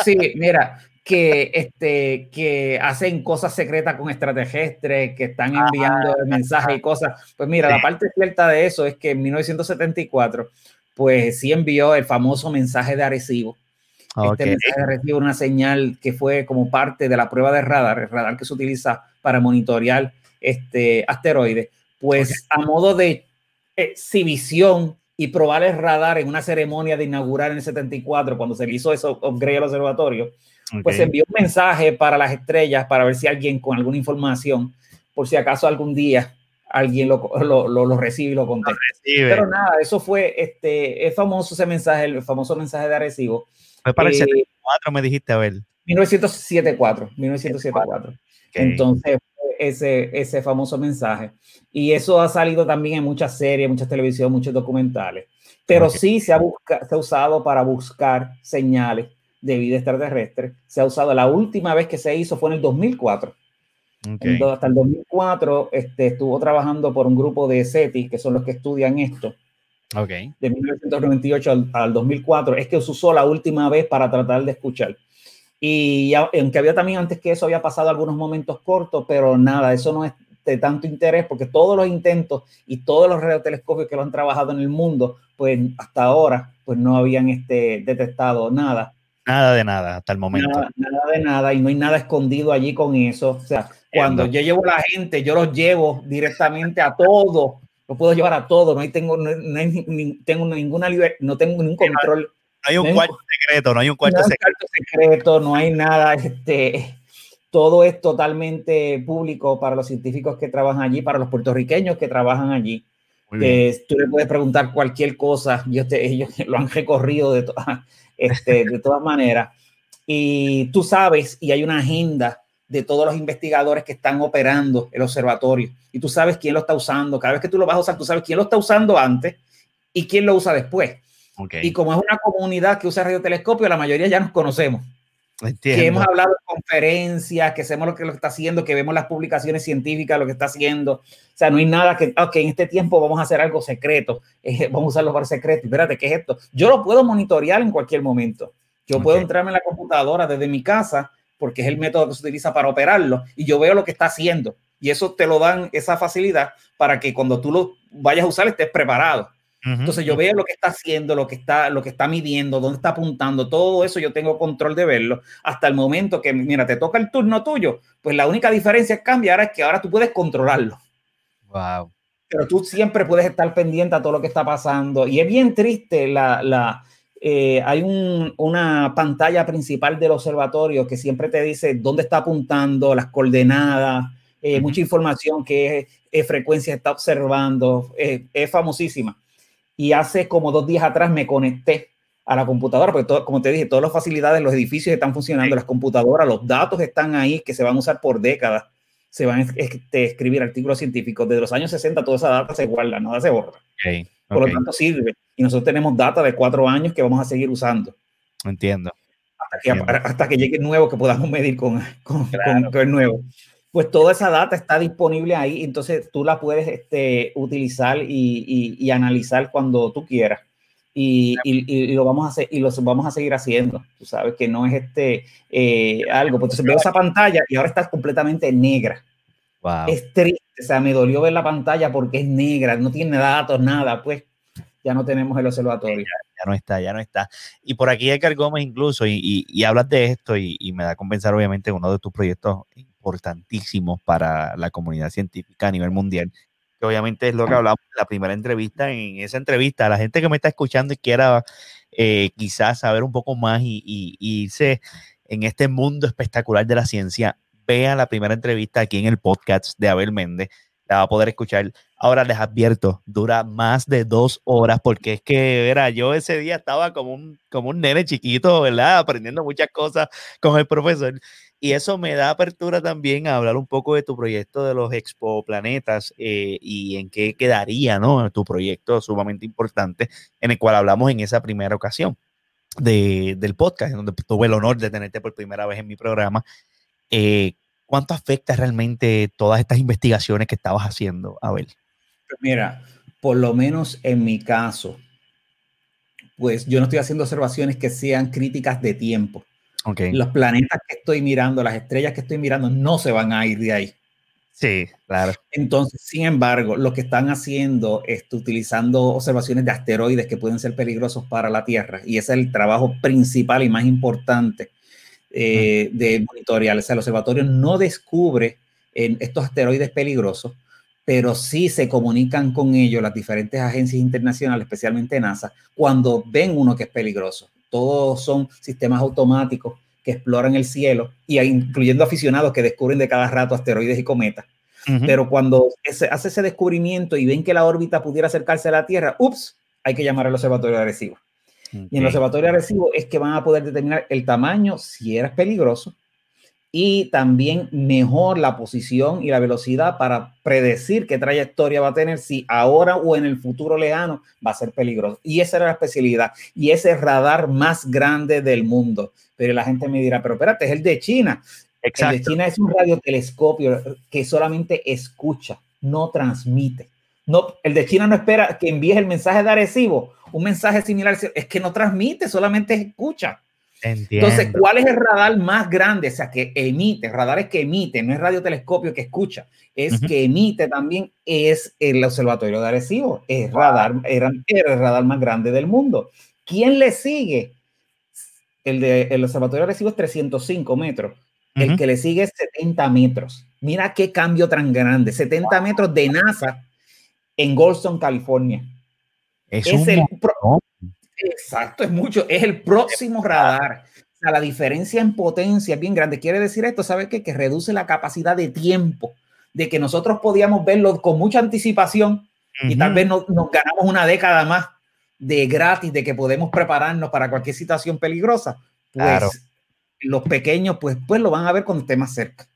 Sí, sí, mira, que, este, que hacen cosas secretas con extraterrestres, que están enviando mensajes y cosas. Pues mira, la parte cierta de eso es que en 1974, pues sí envió el famoso mensaje de Arecibo. Este mensaje recibe una señal que fue como parte de la prueba de radar, el radar que se utiliza para monitorear este, asteroides, pues a modo de exhibición y probar el radar en una ceremonia de inaugurar en el 74, cuando se hizo eso upgrade al observatorio, pues envió un mensaje para las estrellas para ver si alguien con alguna información, por si acaso algún día alguien lo, lo, lo, recibe y lo contesta. Pero nada, eso fue este, es famoso ese mensaje, el famoso mensaje de Arecibo. Fue para el 74, me dijiste, a ver. 1974, 1974. Entonces, ese, ese famoso mensaje. Y eso ha salido también en muchas series, muchas televisiones, muchos documentales. Pero sí se ha, busca, se ha usado para buscar señales de vida extraterrestre. Se ha usado, la última vez que se hizo fue en el 2004. Entonces, hasta el 2004 este, estuvo trabajando por un grupo de SETI, que son los que estudian esto. Okay. De 1998 al, al, 2004. Es que se usó la última vez para tratar de escuchar. Y aunque había también antes que eso, había pasado algunos momentos cortos, pero nada, eso no es de tanto interés porque todos los intentos y todos los radiotelescopios que lo han trabajado en el mundo, pues hasta ahora, pues no habían este, detectado nada. Nada de nada hasta el momento. Nada, nada, de nada y no hay nada escondido allí con eso. O sea, cuando yo llevo a la gente, yo los llevo directamente a todo. Lo puedo llevar a todo. No hay, tengo, no, hay, tengo ninguna libertad, no tengo ningún control. No hay un cuarto secreto, no hay un cuarto, no secreto. secreto. No hay nada. Este, todo es totalmente público para los científicos que trabajan allí, para los puertorriqueños que trabajan allí. Eh, tú le puedes preguntar cualquier cosa, ellos, te, ellos lo han recorrido de, to este, de todas maneras. Y tú sabes, y hay una agenda de todos los investigadores que están operando el observatorio. Y tú sabes quién lo está usando. Cada vez que tú lo vas a usar, tú sabes quién lo está usando antes y quién lo usa después. Okay. Y como es una comunidad que usa radiotelescopio, la mayoría ya nos conocemos. Entiendo. Que hemos hablado de conferencias, que sabemos lo que lo está haciendo, que vemos las publicaciones científicas, lo que está haciendo. O sea, no hay nada que, ok, en este tiempo vamos a hacer algo secreto, eh, vamos a usarlo para secreto. Espérate, ¿qué es esto? Yo lo puedo monitorear en cualquier momento. Yo okay. puedo entrarme en la computadora desde mi casa, porque es el método que se utiliza para operarlo, y yo veo lo que está haciendo. Y eso te lo dan esa facilidad para que cuando tú lo vayas a usar estés preparado. Uh -huh. Entonces yo veo lo que está haciendo, lo que está, lo que está midiendo, dónde está apuntando, todo eso yo tengo control de verlo hasta el momento que, mira, te toca el turno tuyo, pues la única diferencia es cambiar es que ahora tú puedes controlarlo. Wow. Pero tú siempre puedes estar pendiente a todo lo que está pasando y es bien triste la, la eh, hay un, una pantalla principal del observatorio que siempre te dice dónde está apuntando, las coordenadas, eh, uh -huh. mucha información que eh, frecuencia está observando, es famosísima y hace como dos días atrás me conecté a la computadora, porque todo, como te dije, todas las facilidades, los edificios están funcionando, sí. las computadoras, los datos están ahí que se van a usar por décadas, se van a este, escribir artículos científicos. Desde los años 60 toda esa data se guarda, nada se borra. Okay. Por okay. lo tanto sirve. Y nosotros tenemos data de cuatro años que vamos a seguir usando. Entiendo. Hasta que, Entiendo. Hasta que llegue el nuevo que podamos medir con, con, claro. con, con el nuevo pues toda esa data está disponible ahí, entonces tú la puedes este, utilizar y, y, y, analizar cuando tú quieras. Y, y, lo vamos a hacer y lo vamos a seguir haciendo. Tú sabes que no es este eh, algo. Pues entonces veo esa pantalla y ahora está completamente negra. Wow. Es triste, o sea, me dolió ver la pantalla porque es negra, no tiene datos, nada, pues ya no tenemos el observatorio. Ya, no está, ya no está. Y por aquí Edgar Gómez incluso, y, hablas de esto y, me da a compensar obviamente uno de tus proyectos importantísimos para la comunidad científica a nivel mundial, que obviamente es lo que hablamos en la primera entrevista. En esa entrevista, a la gente que me está escuchando y quiera eh, quizás saber un poco más y, irse en este mundo espectacular de la ciencia, vea la primera entrevista aquí en el podcast de Abel Méndez. la va a poder escuchar. Ahora les advierto, dura más de dos horas porque es que, era yo ese día estaba como un, como un nene chiquito, ¿verdad? Aprendiendo muchas cosas con el profesor. Y eso me da apertura también a hablar un poco de tu proyecto de los Expo Planetas eh, y en qué quedaría, ¿no? Tu proyecto sumamente importante en el cual hablamos en esa primera ocasión de, del podcast, donde tuve el honor de tenerte por primera vez en mi programa. Eh, ¿Cuánto afecta realmente todas estas investigaciones que estabas haciendo, Abel? Mira, por lo menos en mi caso, pues yo no estoy haciendo observaciones que sean críticas de tiempo. Okay. Los planetas que estoy mirando, las estrellas que estoy mirando, no se van a ir de ahí. Sí, claro. Entonces, sin embargo, lo que están haciendo es utilizando observaciones de asteroides que pueden ser peligrosos para la Tierra. Y ese es el trabajo principal y más importante eh, de monitorear. O sea, el observatorio no descubre en estos asteroides peligrosos, pero sí se comunican con ellos las diferentes agencias internacionales, especialmente NASA, cuando ven uno que es peligroso. Todos son sistemas automáticos que exploran el cielo, y incluyendo aficionados que descubren de cada rato asteroides y cometas. Pero cuando se hace ese descubrimiento y ven que la órbita pudiera acercarse a la Tierra, ups, hay que llamar al observatorio de Arecibo. Y en el observatorio de es que van a poder determinar el tamaño, si eres peligroso, y también mejor la posición y la velocidad para predecir qué trayectoria va a tener, si ahora o en el futuro lejano va a ser peligroso. Y esa era la especialidad. Y ese radar más grande del mundo. Pero la gente me dirá, pero espérate, es el de China. Exacto. El de China es un radiotelescopio que solamente escucha, no transmite. No, el de China no espera que envíes el mensaje de Arecibo un mensaje similar, es que no transmite, solamente escucha. Entonces, ¿cuál es el radar más grande? O sea, que emite, radar es que emite, no es radiotelescopio que escucha, es que emite también, es el observatorio de Arecibo, es radar, era, el radar más grande del mundo. ¿Quién le sigue? El, de, el observatorio de Arecibo es 305 metros, el que le sigue es 70 metros. Mira qué cambio tan grande, 70 metros de NASA en Goldstone, California. Es, el Exacto, es mucho. Es el próximo radar. O sea, la diferencia en potencia es bien grande. Quiere decir esto, ¿sabes qué? Que reduce la capacidad de tiempo de que nosotros podíamos verlo con mucha anticipación y tal vez nos, ganamos una década más de gratis, de que podemos prepararnos para cualquier situación peligrosa. Pues los pequeños, pues, pues lo van a ver cuando esté más cerca.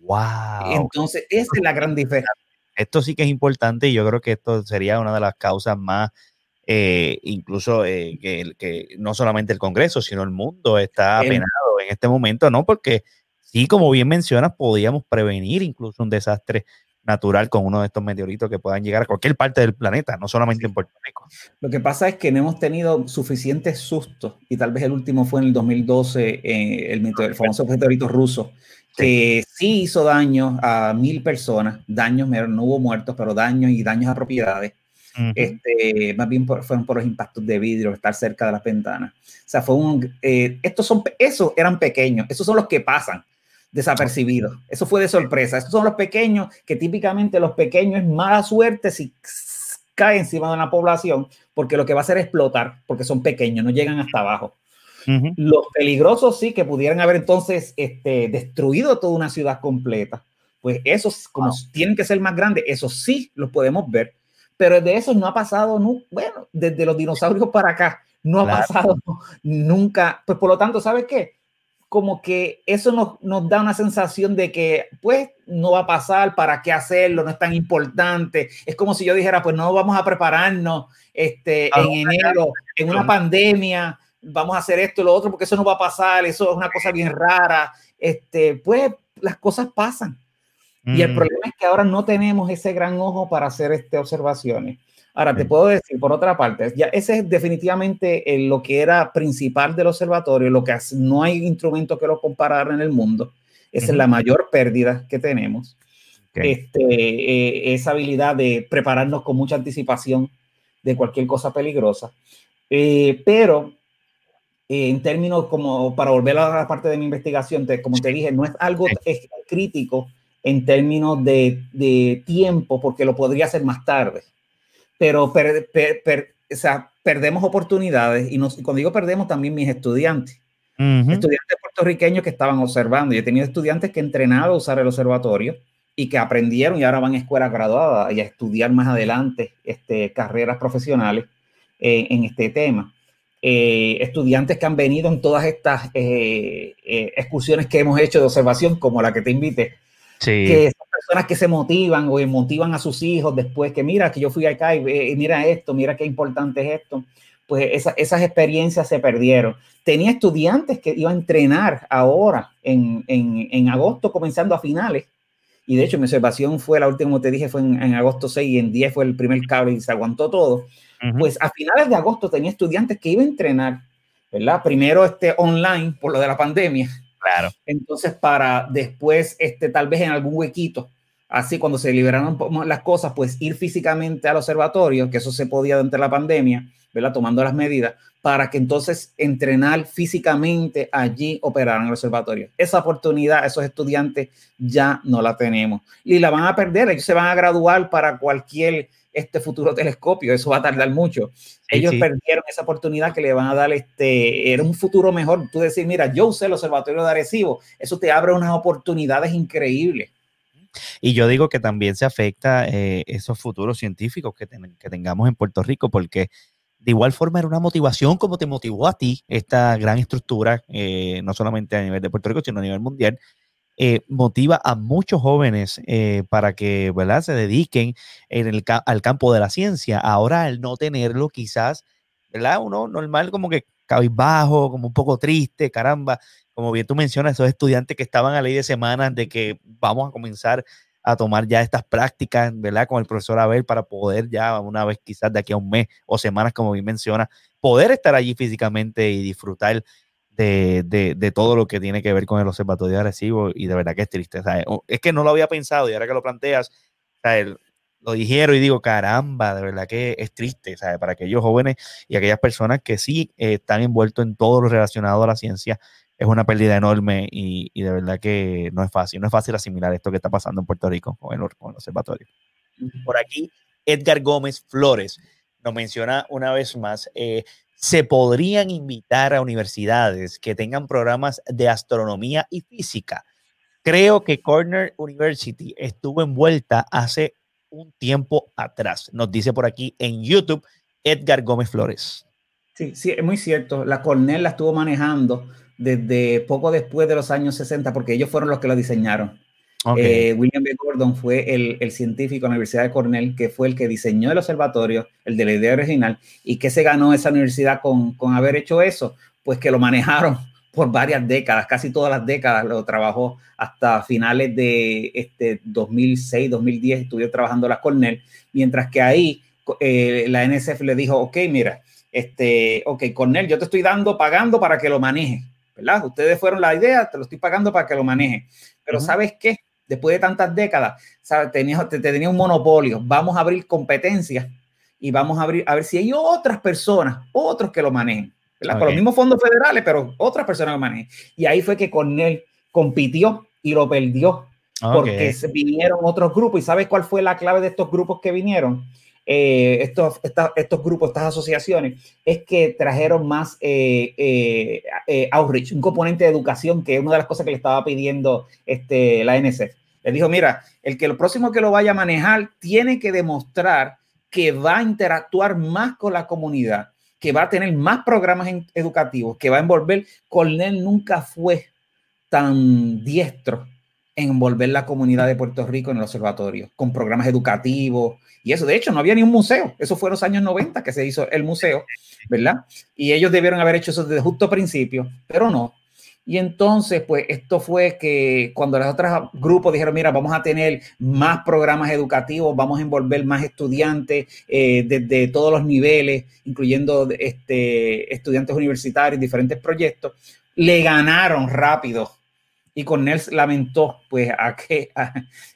Wow. Entonces, esa es la gran diferencia. Esto sí que es importante y yo creo que esto sería una de las causas más eh, incluso eh, que, que, no solamente el Congreso, sino el mundo está apenado en este momento, ¿no? Porque sí, como bien mencionas, podíamos prevenir incluso un desastre natural con uno de estos meteoritos que puedan llegar a cualquier parte del planeta, no solamente en Puerto Rico. Lo que pasa es que no hemos tenido suficientes sustos, y tal vez el último fue en el 2012, eh, el, el, famoso meteorito ruso, que sí. hizo daño a mil personas, daños, no hubo muertos, pero daños y daños a propiedades este, más bien fueron por los impactos de vidrio, estar cerca de las ventanas. O sea, fue un, eh, estos son, esos eran pequeños, esos son los que pasan desapercibidos. Eso fue de sorpresa. Estos son los pequeños, que típicamente los pequeños es mala suerte si cae encima de una población, porque lo que va a hacer es explotar, porque son pequeños, no llegan hasta abajo. Los peligrosos sí, que pudieran haber entonces este, destruido toda una ciudad completa. Pues esos, como tienen que ser más grandes, esos sí los podemos ver pero de eso no ha pasado, no, bueno, desde los dinosaurios para acá, no ha pasado nunca. Pues por lo tanto, ¿sabes qué? Como que eso nos, nos da una sensación de que, pues, no va a pasar, ¿para qué hacerlo? No es tan importante. Es como si yo dijera, pues no vamos a prepararnos este, en enero, en una pandemia, vamos a hacer esto y lo otro, porque eso no va a pasar, eso es una cosa bien rara. Este, pues las cosas pasan. Y el mm. problema es que ahora no tenemos ese gran ojo para hacer este, observaciones. Ahora, te puedo decir, por otra parte, ya ese es definitivamente lo que era principal del observatorio, lo que no hay instrumento que lo comparar en el mundo. Esa es la mayor pérdida que tenemos. Este, eh, esa habilidad de prepararnos con mucha anticipación de cualquier cosa peligrosa. Eh, pero eh, en términos como, para volver a la parte de mi investigación, como te dije, no es algo crítico en términos de, de, tiempo, porque lo podría hacer más tarde. Pero per, o sea, perdemos oportunidades y, nos, cuando digo perdemos también mis estudiantes. Estudiantes puertorriqueños que estaban observando. Yo he tenido estudiantes que he entrenado a usar el observatorio y que aprendieron y ahora van a escuela graduada y a estudiar más adelante este, carreras profesionales eh, en este tema. Eh, estudiantes que han venido en todas estas eh, excursiones que hemos hecho de observación, como la que te invité, sí. que son personas que se motivan o motivan a sus hijos después que mira que yo fui acá y, mira esto, mira qué importante es esto, pues esas experiencias se perdieron. Tenía estudiantes que iban a entrenar ahora en, en, en agosto, comenzando a finales, y de hecho mi observación fue, la última, como te dije, fue en, agosto 6 y en 10 fue el primer cable y se aguantó todo. Pues a finales de agosto tenía estudiantes que iban a entrenar, ¿verdad? Primero este online por lo de la pandemia. Claro. Entonces para después, este, tal vez en algún huequito, así cuando se liberaron las cosas, pues ir físicamente al observatorio, que eso se podía durante la pandemia, ¿verdad? Tomando las medidas, para que entonces entrenar físicamente allí operaran el observatorio. Esa oportunidad, esos estudiantes ya no la tenemos y la van a perder. Ellos se van a graduar para cualquier este futuro telescopio. Eso va a tardar mucho. Ellos perdieron esa oportunidad que le van a dar este, era un futuro mejor. Tú decir, mira, yo usé el observatorio de Arecibo. Eso te abre unas oportunidades increíbles. Y yo digo que también se afecta eh, esos futuros científicos que, que, tengamos en Puerto Rico, porque de igual forma era una motivación como te motivó a ti esta gran estructura, eh, no solamente a nivel de Puerto Rico, sino a nivel mundial. Eh, motiva a muchos jóvenes eh, para que ¿verdad? se dediquen en el, al campo de la ciencia. Ahora, al no tenerlo, quizás, ¿verdad? Uno normal como que cabizbajo, como un poco triste, caramba, como bien tú mencionas, esos estudiantes que estaban a ley de semanas de que vamos a comenzar a tomar ya estas prácticas, ¿verdad? Con el profesor Abel para poder ya una vez quizás de aquí a un mes o semanas, como bien menciona, poder estar allí físicamente y disfrutar de, de, todo lo que tiene que ver con el observatorio agresivo y de verdad que es triste. Es que no lo había pensado y ahora que lo planteas, lo dijeron y digo, caramba, de verdad que es triste, ¿sabes? Para aquellos jóvenes y aquellas personas que sí eh, están envueltos en todo lo relacionado a la ciencia, es una pérdida enorme y, de verdad que no es fácil. No es fácil asimilar esto que está pasando en Puerto Rico con el, observatorio. Por aquí, Edgar Gómez Flores nos menciona una vez más, eh, se podrían invitar a universidades que tengan programas de astronomía y física. Creo que Corner University estuvo envuelta hace un tiempo atrás. Nos dice por aquí en YouTube Edgar Gómez Flores. Sí, sí, es muy cierto. La Cornell la estuvo manejando desde poco después de los años 60, porque ellos fueron los que lo diseñaron. Eh, William B. Gordon fue el, científico de la Universidad de Cornell que fue el que diseñó el observatorio, el de la idea original, y que se ganó esa universidad con, con haber hecho eso, pues que lo manejaron por varias décadas, casi todas las décadas lo trabajó hasta finales de este 2006, 2010, estuvo trabajando la Cornell, mientras que ahí eh, la NSF le dijo, ok, mira, este, ok, Cornell, yo te estoy dando, pagando para que lo maneje ¿verdad? Ustedes fueron la idea, te lo estoy pagando para que lo maneje. Pero ¿sabes qué? Después de tantas décadas, ¿sabes? Tenía, te, tenía un monopolio. Vamos a abrir competencias y vamos a abrir a ver si hay otras personas, otros que lo manejen. Con los mismos fondos federales, pero otras personas lo manejen. Y ahí fue que Cornell compitió y lo perdió porque vinieron otros grupos. ¿Y sabes cuál fue la clave de estos grupos que vinieron? Eh, estos, estos grupos, estas asociaciones, es que trajeron más eh, eh, outreach, un componente de educación, que es una de las cosas que le estaba pidiendo este, la NSF. Le dijo, mira, el que lo próximo que lo vaya a manejar tiene que demostrar que va a interactuar más con la comunidad, que va a tener más programas educativos, que va a envolver. Cornell nunca fue tan diestro en envolver la comunidad de Puerto Rico en el observatorio, con programas educativos y eso. De hecho, no había ni un museo. Eso fue en los años 90 que se hizo el museo, ¿verdad? Y ellos debieron haber hecho eso desde justo principio, pero no. Y entonces, pues esto fue que cuando los otros grupos dijeron, mira, vamos a tener más programas educativos, vamos a envolver más estudiantes eh, desde todos los niveles, incluyendo este, estudiantes universitarios, diferentes proyectos, le ganaron rápido y Cornell lamentó pues a que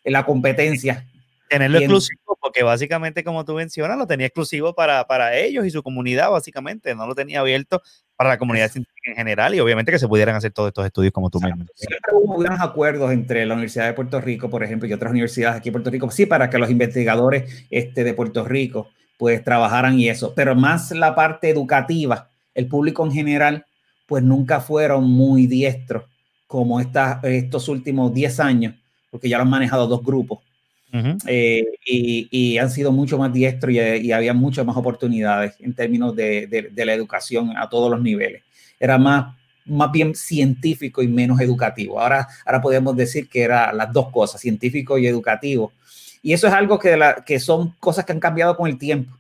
la competencia. Tenerlo exclusivo, porque básicamente, como tú mencionas, lo tenía exclusivo para, para ellos y su comunidad, básicamente, no lo tenía abierto para la comunidad científica en general y obviamente que se pudieran hacer todos estos estudios como tú mismo. Siempre hubo unos acuerdos entre la Universidad de Puerto Rico, por ejemplo, y otras universidades aquí en Puerto Rico, sí, para que los investigadores este, de Puerto Rico pues trabajaran y eso, pero más la parte educativa, el público en general, pues nunca fueron muy diestros como estos últimos 10 años, porque ya lo han manejado dos grupos. Eh, y, han sido mucho más diestros y, había muchas más oportunidades en términos de, de, la educación a todos los niveles. Era más, más bien científico y menos educativo. Ahora, ahora podemos decir que era las dos cosas, científico y educativo. Y eso es algo que, la, que son cosas que han cambiado con el tiempo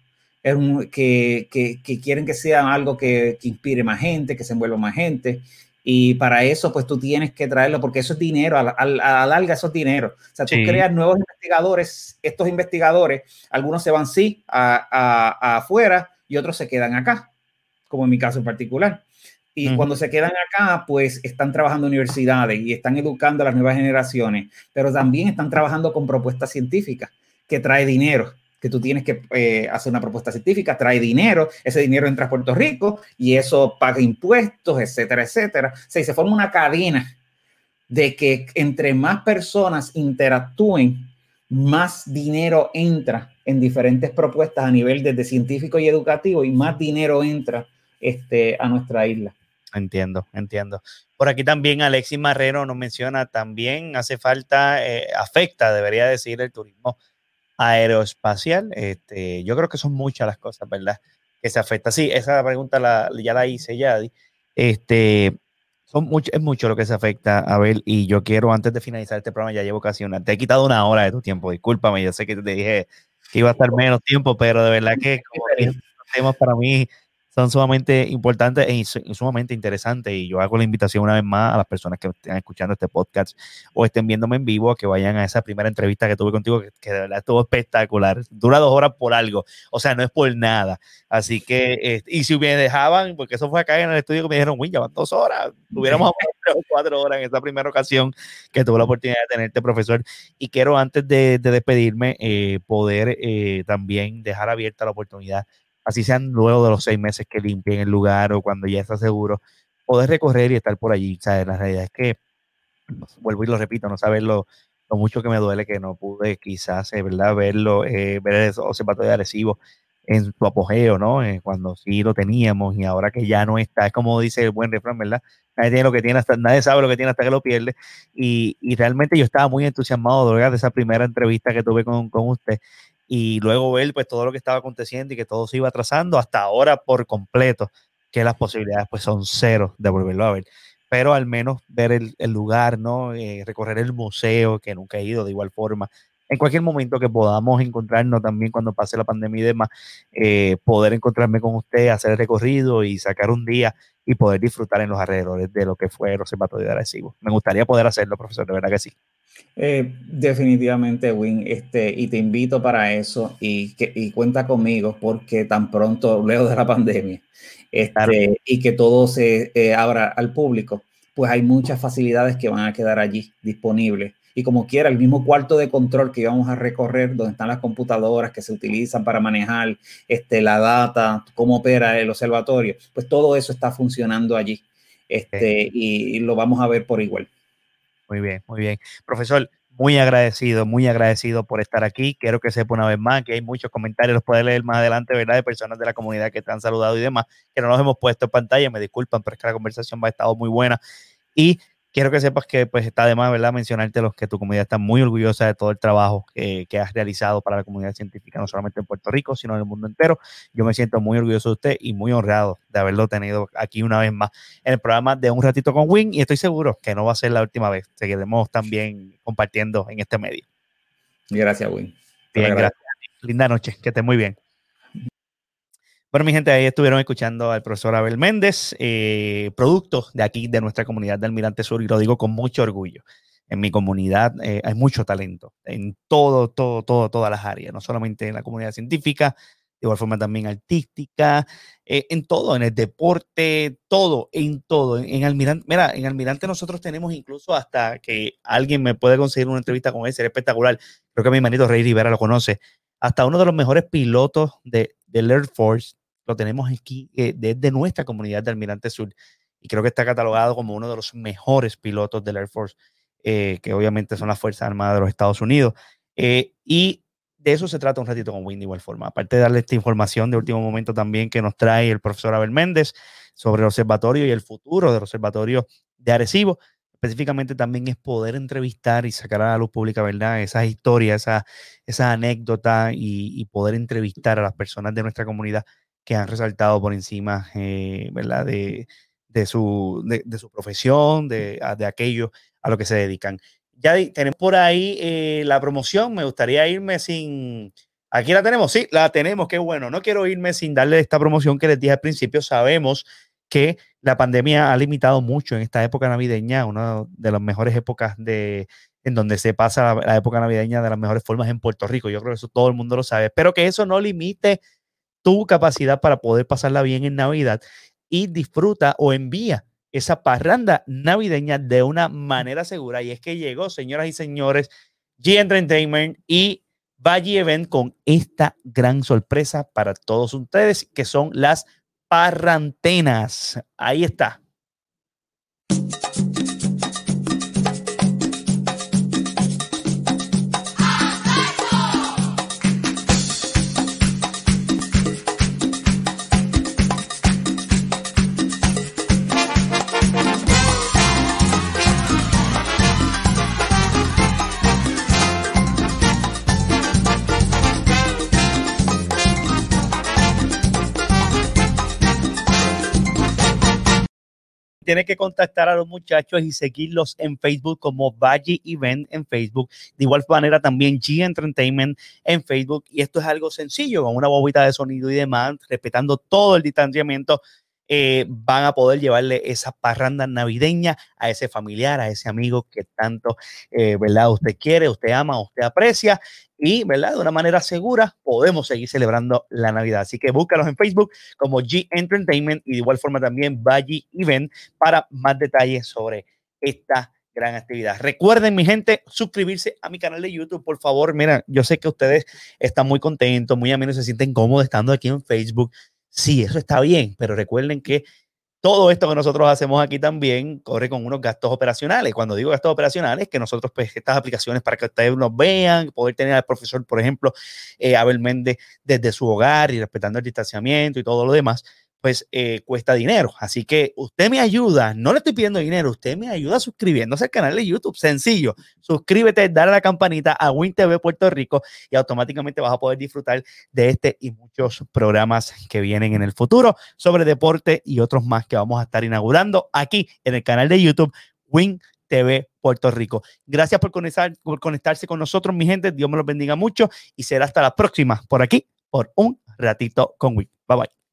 que, que, quieren que sea algo que, inspire más gente, que se envuelva más gente. Y para eso, pues tú tienes que traerlo, porque eso es dinero, a la, larga eso es dinero. O sea, tú creas nuevos investigadores, estos investigadores, algunos se van sí a, afuera y otros se quedan acá, como en mi caso en particular. Y cuando se quedan acá, pues están trabajando en universidades y están educando a las nuevas generaciones, pero también están trabajando con propuestas científicas que trae dinero que tú tienes que eh, hacer una propuesta científica, trae dinero, ese dinero entra a Puerto Rico y eso paga impuestos, etcétera, etcétera. O sea, se forma una cadena de que entre más personas interactúen, más dinero entra en diferentes propuestas a nivel desde científico y educativo y más dinero entra este, a nuestra isla. Entiendo, entiendo. Por aquí también Alexis Marrero nos menciona, también hace falta, eh, afecta, debería decir, el turismo aeroespacial. Este, yo creo que son muchas las cosas, ¿verdad? Que se afecta. Sí, esa pregunta la, ya la hice ya. Este, son mucho, es mucho lo que se afecta, Abel, y yo quiero, antes de finalizar este programa, ya llevo casi una, te he quitado una hora de tu tiempo, discúlpame, yo sé que te dije que iba a estar menos tiempo, pero de verdad que como temas para mí son sumamente importantes e sumamente interesantes. Y yo hago la invitación una vez más a las personas que estén escuchando este podcast o estén viéndome en vivo a que vayan a esa primera entrevista que tuve contigo, que, de verdad estuvo espectacular. Dura dos horas por algo, o sea, no es por nada. Así que, eh, y si me dejaban, porque eso fue acá en el estudio que me dijeron, uy, ya van dos horas, tuviéramos tres o cuatro horas en esa primera ocasión que tuve la oportunidad de tenerte, profesor. Y quiero, antes de, despedirme, eh, poder eh, también dejar abierta la oportunidad así sean luego de los seis meses que limpien el lugar o cuando ya está seguro, poder recorrer y estar por allí. ¿sabes? La realidad es que, vuelvo y lo repito, no saber lo, mucho que me duele que no pude quizás, eh, ¿verdad? Verlo, eh, ver el observatorio de en su apogeo, ¿no? Eh, cuando sí lo teníamos y ahora que ya no está, es como dice el buen refrán, ¿verdad? Nadie tiene lo que tiene hasta, nadie sabe lo que tiene hasta que lo pierde. Y, realmente yo estaba muy entusiasmado de esa primera entrevista que tuve con, con usted y luego ver pues todo lo que estaba aconteciendo y que todo se iba atrasando hasta ahora por completo, que las posibilidades pues son cero de volverlo a ver. Pero al menos ver el, lugar, ¿no? Eh, recorrer el museo, que nunca he ido de igual forma. En cualquier momento que podamos encontrarnos también cuando pase la pandemia y demás, eh, poder encontrarme con usted, hacer el recorrido y sacar un día y poder disfrutar en los alrededores de lo que fue el Observatorio de Arecibo. Me gustaría poder hacerlo, profesor, de verdad que sí. Eh, definitivamente, Win, este, y te invito para eso y, que, y cuenta conmigo porque tan pronto, luego de la pandemia, este, y que todo se eh, abra al público, pues hay muchas facilidades que van a quedar allí disponibles. Y como quiera, el mismo cuarto de control que íbamos a recorrer, donde están las computadoras que se utilizan para manejar este, la data, cómo opera el observatorio, pues todo eso está funcionando allí. Este, y lo vamos a ver por igual. Muy bien, muy bien. Profesor, muy agradecido, muy agradecido por estar aquí. Quiero que sepa una vez más que hay muchos comentarios, los puede leer más adelante, ¿verdad? De personas de la comunidad que te han saludado y demás, que no los hemos puesto en pantalla. Me disculpan, pero es que la conversación va a estado muy buena. Y quiero que sepas que pues está de más, ¿verdad? Mencionarte los que tu comunidad está muy orgullosa de todo el trabajo que, has realizado para la comunidad científica, no solamente en Puerto Rico, sino en el mundo entero. Yo me siento muy orgulloso de usted y muy honrado de haberlo tenido aquí una vez más en el programa de Un Ratito con Win y estoy seguro que no va a ser la última vez. Seguiremos también compartiendo en este medio. Gracias, Win. Bien, gracias. Linda noche, que esté muy bien. Bueno, mi gente, ahí estuvieron escuchando al profesor Abel Méndez, eh, producto de aquí, de nuestra comunidad de Almirante Sur, y lo digo con mucho orgullo. En mi comunidad eh, hay mucho talento en todo, todo, todo, todas las áreas, no solamente en la comunidad científica, de igual forma también artística, eh, en todo, en el deporte, todo, en todo. En, Almirante, mira, en Almirante nosotros tenemos incluso hasta que alguien me puede conseguir una entrevista con él, sería espectacular. Creo que mi manito Rey Rivera lo conoce. Hasta uno de los mejores pilotos de, del Air Force lo tenemos aquí eh, desde nuestra comunidad de Almirante Sur y creo que está catalogado como uno de los mejores pilotos del Air Force, eh, que obviamente son las Fuerzas Armadas de los Estados Unidos. Eh, y de eso se trata un ratito con Windy igual forma. Aparte de darle esta información de último momento también que nos trae el profesor Abel Méndez sobre el observatorio y el futuro del observatorio de Arecibo, específicamente también es poder entrevistar y sacar a la luz pública, ¿verdad? Esas historias, esas esa anécdotas y, poder entrevistar a las personas de nuestra comunidad que han resaltado por encima, eh, ¿verdad? De, de, su, de, su profesión, de, de aquello a lo que se dedican. Ya tenemos por ahí eh, la promoción, me gustaría irme sin... Aquí la tenemos, sí, la tenemos, qué bueno. No quiero irme sin darle esta promoción que les dije al principio. Sabemos que la pandemia ha limitado mucho en esta época navideña, una de las mejores épocas de, en donde se pasa la, época navideña de las mejores formas en Puerto Rico. Yo creo que eso todo el mundo lo sabe. Pero que eso no limite tu capacidad para poder pasarla bien en Navidad y disfruta o envía esa parranda navideña de una manera segura. Y es que llegó, señoras y señores, G Entertainment y Valle Event con esta gran sorpresa para todos ustedes, que son las parrantenas. Ahí está. Tiene que contactar a los muchachos y seguirlos en Facebook como Valle Event en Facebook. De igual manera también G Entertainment en Facebook. Y esto es algo sencillo, con una bobita de sonido y demás, respetando todo el distanciamiento. Eh, van a poder llevarle esa parranda navideña a ese familiar, a ese amigo que tanto, eh, ¿verdad? Usted quiere, usted ama, usted aprecia y, ¿verdad? De una manera segura podemos seguir celebrando la Navidad. Así que búscalos en Facebook como G Entertainment y de igual forma también Valle Event para más detalles sobre esta gran actividad. Recuerden, mi gente, suscribirse a mi canal de YouTube, por favor. Mira, yo sé que ustedes están muy contentos, muy amenos, se sienten cómodos estando aquí en Facebook. Sí, eso está bien, pero recuerden que todo esto que nosotros hacemos aquí también corre con unos gastos operacionales. Cuando digo gastos operacionales, que nosotros, pues, estas aplicaciones para que ustedes nos vean, poder tener al profesor, por ejemplo, eh, Abel Méndez desde su hogar y respetando el distanciamiento y todo lo demás, pues eh, cuesta dinero. Así que usted me ayuda, no le estoy pidiendo dinero, usted me ayuda suscribiéndose al canal de YouTube. Sencillo, suscríbete, dale a la campanita a WinTV Puerto Rico y automáticamente vas a poder disfrutar de este y muchos programas que vienen en el futuro sobre deporte y otros más que vamos a estar inaugurando aquí en el canal de YouTube Win TV Puerto Rico. Gracias por, conectar, por conectarse con nosotros, mi gente. Dios me los bendiga mucho y será hasta la próxima por aquí, por un ratito con Win. Bye bye.